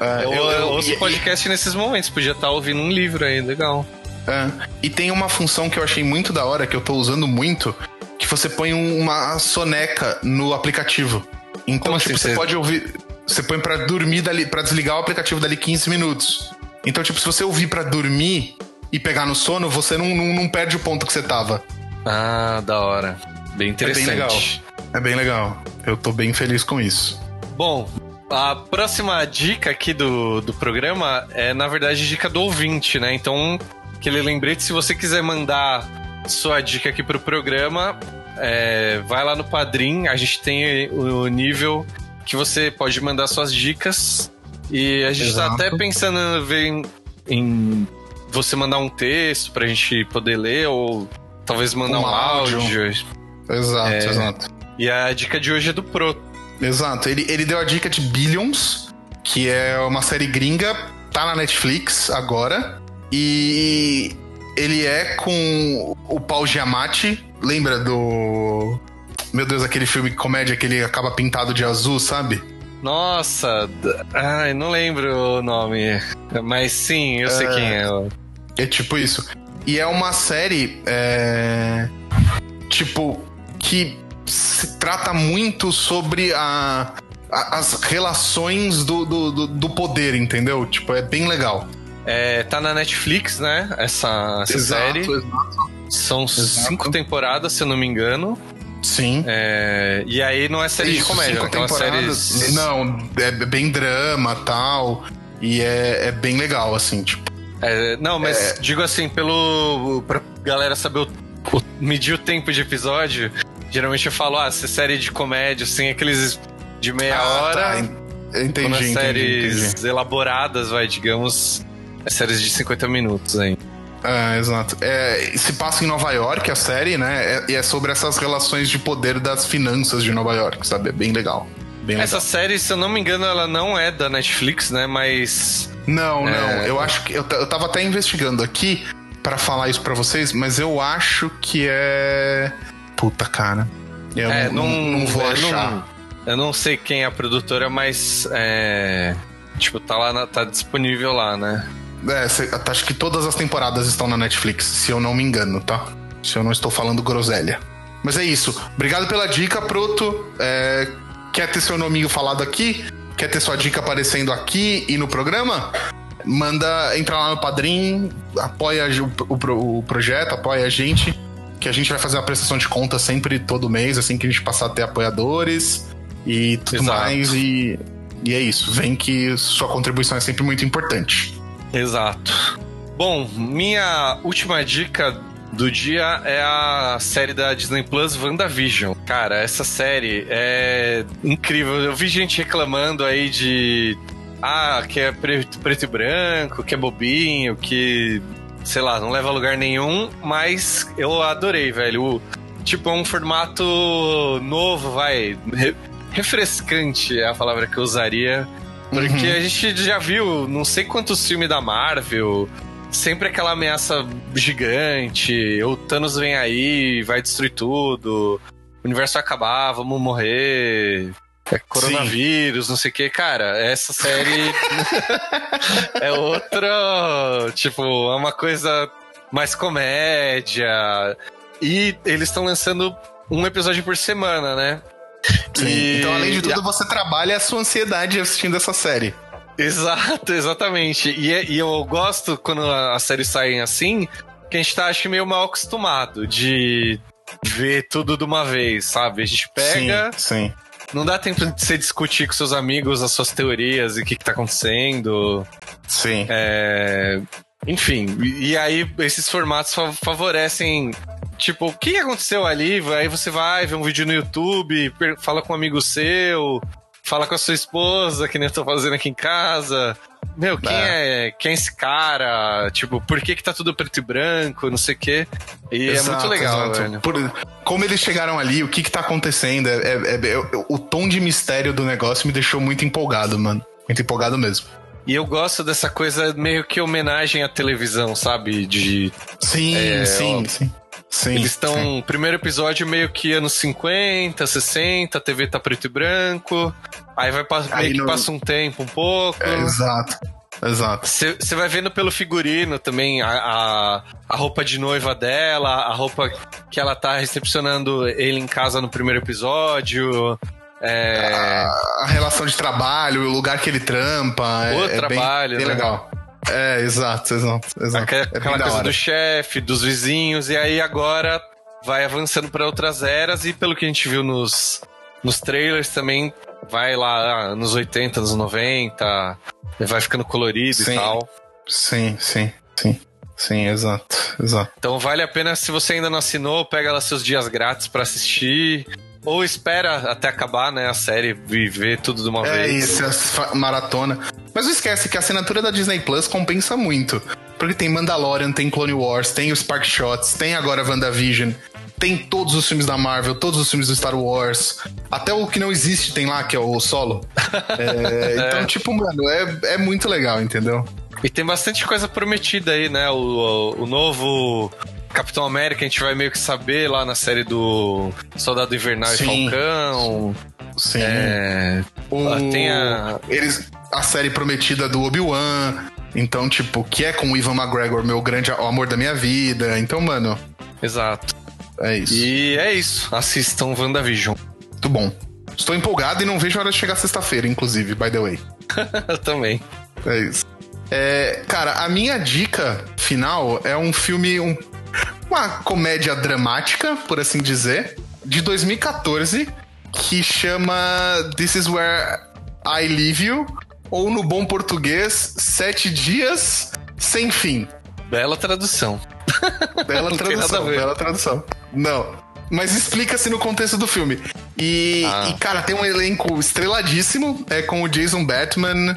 É, eu, eu- eu- ouço e- podcast nesses momentos. Podia estar ouvindo um livro aí, legal. É. E tem uma função que eu achei muito da hora, que eu tô usando muito, que você põe um- uma soneca no aplicativo. Então, tipo, assim, você você- pode ouvir. Você põe pra dormir dali, para desligar o aplicativo dali 15 minutos. Então, tipo, se você ouvir pra dormir e pegar no sono, você não, não, não perde o ponto que você tava. Ah, da hora. Bem interessante. legal. É bem legal. Eu tô bem feliz com isso. Bom, a próxima dica aqui do, do programa é, na verdade, dica do ouvinte, né? Então, aquele lembrete, se você quiser mandar sua dica aqui pro programa, é, vai lá no Padrim, a gente tem o nível que você pode mandar suas dicas. E a gente Exato. tá até pensando em, em você mandar um texto pra gente poder ler, ou talvez mandar Um um, áudio. áudio. Exato, É. exato. E a dica de hoje é do Pro. Exato. Ele, ele deu a dica de Billions, que é uma série gringa, tá na Netflix agora. E ele é com o Paul Giamatti. Lembra do. Meu Deus, aquele filme de comédia que ele acaba pintado de azul, sabe? Nossa, ai, não lembro o nome. Mas sim, eu sei É. quem é. É tipo isso. E é uma série. é, Tipo, que se trata muito sobre a, a- as relações do, do, do- do poder, entendeu? Tipo, é bem legal. É, tá na Netflix, né? Essa, essa série. exato. São Exato. cinco temporadas, se eu não me engano. Sim. É, e aí não é série de Isso, comédia, cinco é aquelas temporadas. séries. Não, é bem drama tal. E é, é bem legal, assim, tipo. É, não, mas digo assim, pelo. pra galera saber o, o- medir o tempo de episódio, geralmente eu falo, ah, se é série de comédia, assim, aqueles de meia Ah, hora. tá, en- Entendi, é entendi, séries entendi. elaboradas, vai, digamos, é séries de 50 minutos aí. É, exato. É, se passa em Nova York, a série, né? É- E é, sobre essas relações de poder das finanças de Nova York, sabe? É bem legal. Bem Essa legal. série, se eu não me engano, ela não é da Netflix, né? Mas. Não, não. É. Eu acho que. Eu, eu tava até investigando aqui pra falar isso pra vocês, mas eu acho que é. Puta, cara. Eu é, não, não, não vou eu achar. Não, eu não sei quem é a produtora, mas. É. Tipo, tá lá, na- tá disponível lá, né? É, cê- acho que todas as temporadas estão na Netflix, se eu não me engano, tá? Se eu não estou falando groselha. Mas é isso. Obrigado pela dica, Proto. É, quer ter seu nominho falado aqui? Quer ter sua dica aparecendo aqui e no programa? Manda, entra lá no Padrim, apoia o, o o projeto, apoia a gente, que a gente vai fazer uma prestação de conta sempre todo mês, assim que a gente passar a ter apoiadores e tudo Exato. mais. E, e é isso. Vem que sua contribuição é sempre muito importante. Exato. Bom, minha última dica do dia é a série da Disney Plus WandaVision. Cara, essa série é incrível. Eu vi gente reclamando aí de. Ah, que é preto, preto e branco, que é bobinho, que. Sei lá, não leva a lugar nenhum, mas eu adorei, velho. O- tipo, é um formato novo, vai. re- refrescante é a palavra que eu usaria. Porque Uhum. a gente já viu não sei quantos filmes da Marvel, sempre aquela ameaça gigante, o Thanos vem aí, vai destruir tudo, o universo vai acabar, vamos morrer, é coronavírus, não sei o que. Cara, essa série é outra, tipo, é uma coisa mais comédia. E eles estão lançando um episódio por semana, né? Sim. E- Então, além de tudo, você trabalha a sua ansiedade assistindo essa série. Exato, exatamente. E, é- e eu gosto quando as séries saem assim, que a gente tá, acho, meio mal acostumado de ver tudo de uma vez, sabe? A gente pega, Sim, sim. não dá tempo de você discutir com seus amigos as suas teorias e o que, que tá acontecendo. Sim. É, Enfim, e aí esses formatos fa- favorecem. Tipo, o que aconteceu ali? Aí você vai ver um vídeo no YouTube, fala com um amigo seu, fala com a sua esposa, que nem eu tô fazendo aqui em casa. Meu, quem é. quem é esse cara? Tipo, por que que tá tudo preto e branco, não sei o quê. E é muito legal, velho. Por- como eles chegaram ali, o que que tá acontecendo? É, é- é- o tom de mistério do negócio me deixou muito empolgado, mano. Muito empolgado mesmo. E eu gosto dessa coisa meio que homenagem à televisão, sabe? De. Sim, É, sim, ó, sim. Sim, Eles estão. Primeiro episódio meio que anos 50, 60, a TV tá preto e branco. Aí vai Aí meio que no- passa um tempo um pouco. É, exato. Exato. Você vai vendo pelo figurino também a, a, a roupa de noiva dela, a roupa que ela tá recepcionando ele em casa no primeiro episódio. É, A, a relação de trabalho, o lugar que ele trampa. é- O é bem- trabalho, bem, né? legal. É, exato, exato. exato. aquela é aquela coisa do chefe, dos vizinhos, e aí agora vai avançando pra outras eras, e pelo que a gente viu nos, nos trailers também, vai lá ah, nos 80, nos 90, vai ficando colorido Sim. e tal. Sim, sim, sim. Sim, exato, exato. Então vale a pena, se você ainda não assinou, pega lá seus dias grátis pra assistir. Ou espera até acabar, né, a série e ver tudo de uma É vez. isso, essa maratona. Mas não esquece que a assinatura da Disney Plus compensa muito. Porque tem Mandalorian, tem Clone Wars, tem os Spark Shots, tem agora WandaVision, tem todos os filmes da Marvel, todos os filmes do Star Wars. Até o que não existe tem lá, que é o solo. É, então, tipo, mano, é, é muito legal, entendeu? E tem bastante coisa prometida aí, né? O, o, o novo Capitão América, a gente vai meio que saber lá na série do Soldado Invernal Sim. e Falcão. Sim. É, O- tem a- Eles, a série prometida do Obi-Wan. Então, tipo, que é com o Ivan McGregor, meu grande amor da minha vida. Então, mano, exato. é isso. E é isso. Assistam WandaVision. Muito bom. Estou empolgado e não vejo a hora de chegar sexta-feira, inclusive, by the way. Também. É isso. É, cara, a minha dica final é um filme, um- uma comédia dramática, por assim dizer, de 2014, que chama This Is Where I Leave You, ou no bom português, Sete Dias Sem Fim. Bela tradução. Bela tradução, bela tradução. Não. Mas explica-se no contexto do filme. E, Ah. e, cara, tem um elenco estreladíssimo. É com o Jason Bateman,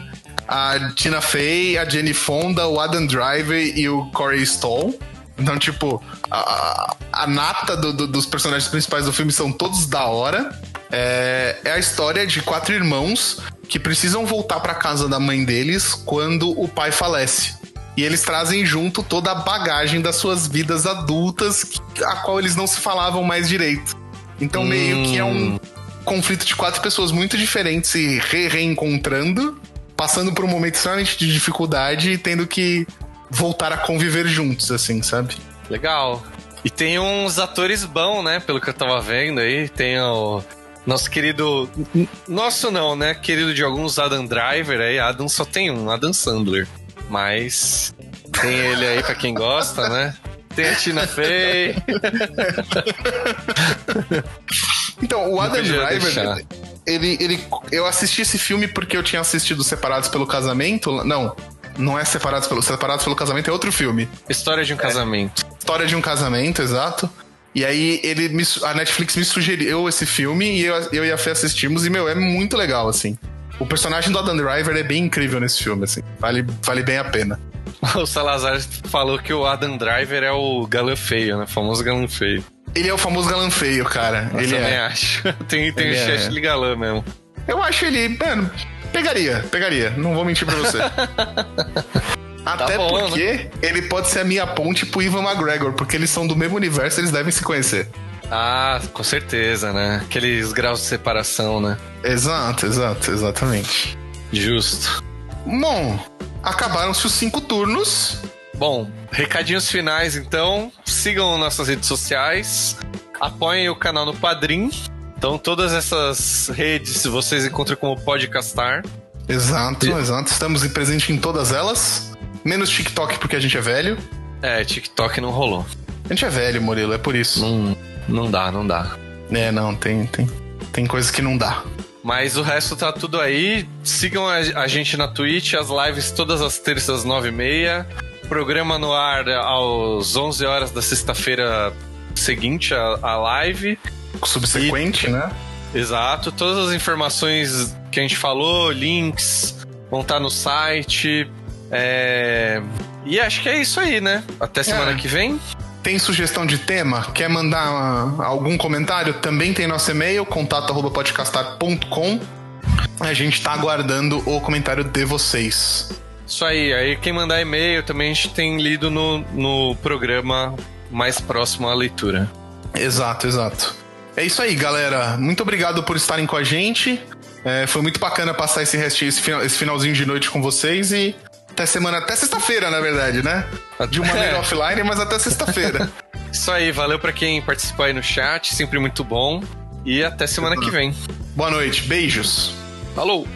a Tina Fey, a Jenny Fonda, o Adam Driver e o Corey Stoll. Então, tipo, a, a nata do- do- dos personagens principais do filme são todos da hora. É, é a história de quatro irmãos que precisam voltar pra casa da mãe deles quando o pai falece. E eles trazem junto toda a bagagem das suas vidas adultas, a qual eles não se falavam mais direito. Então, meio que é um conflito de quatro pessoas muito diferentes se re reencontrando, passando por um momento extremamente de dificuldade e tendo que voltar a conviver juntos, assim, sabe? Legal. E tem uns atores bons, né? Pelo que eu tava vendo aí. Tem o nosso querido. Nosso não, né? Querido de alguns Adam Driver aí. Adam só tem um, Adam Sandler. Mas tem ele aí pra quem gosta, né? Tem a Tina Fey. Então, o Adam Driver, deixar. ele, ele, eu assisti esse filme porque eu tinha assistido Separados pelo Casamento. Não, não é Separados pelo, Separados pelo Casamento, é outro filme. História de um casamento. História de um casamento, exato. E aí ele me a Netflix me sugeriu esse filme e eu, eu e a Fê assistimos e, meu, é muito legal, assim. O personagem do Adam Driver é bem incrível nesse filme, assim. Vale, vale bem a pena. O Salazar falou que o Adam Driver é o galã feio, né? O famoso galã feio. Ele é o famoso galã feio, cara. Eu ele também é. acho. tem tem Ele o é. Chesty galã mesmo. Eu acho ele, mano, pegaria, pegaria. Não vou mentir pra você. Até bom, porque ele pode ser a minha ponte pro Ivan McGregor, porque eles são do mesmo universo, eles devem se conhecer. Ah, com certeza, né? Aqueles graus de separação, né? Exato, exato, exatamente. Justo. Bom, acabaram-se os cinco turnos. Bom, recadinhos finais então. Sigam nossas redes sociais. Apoiem o canal no Padrim. Então, todas essas redes vocês encontram como Podcastar. Exato, E- exato. Estamos presentes em todas elas. Menos TikTok porque a gente é velho. É, TikTok não rolou. A gente é velho, Murilo, é por isso. Não, não dá, não dá. É, não, tem, tem, tem coisas que não dá. Mas o resto tá tudo aí. Sigam a, a gente na Twitch, as lives todas as terças, 9h30. Programa no ar aos 11 horas da sexta-feira seguinte à, à live. Subsequente, né? Exato. Todas as informações que a gente falou, links, vão estar no site. É... E acho que é isso aí, né? Até semana É. que vem. Tem sugestão de tema? Quer mandar ah, algum comentário? Também tem nosso e-mail, contato.podcastar.com. A gente tá aguardando o comentário de vocês. Isso aí. Aí quem mandar e-mail também a gente tem lido no, no programa mais próximo à leitura. Exato, exato. É isso aí, galera. Muito obrigado por estarem com a gente. É, foi muito bacana passar esse restinho, esse, final- esse finalzinho de noite com vocês e até semana, até sexta-feira, na verdade, né? De uma maneira É. offline, mas até sexta-feira. Isso aí. Valeu pra quem participou aí no chat. Sempre muito bom. E até semana que vem. Boa noite, beijos. Falou!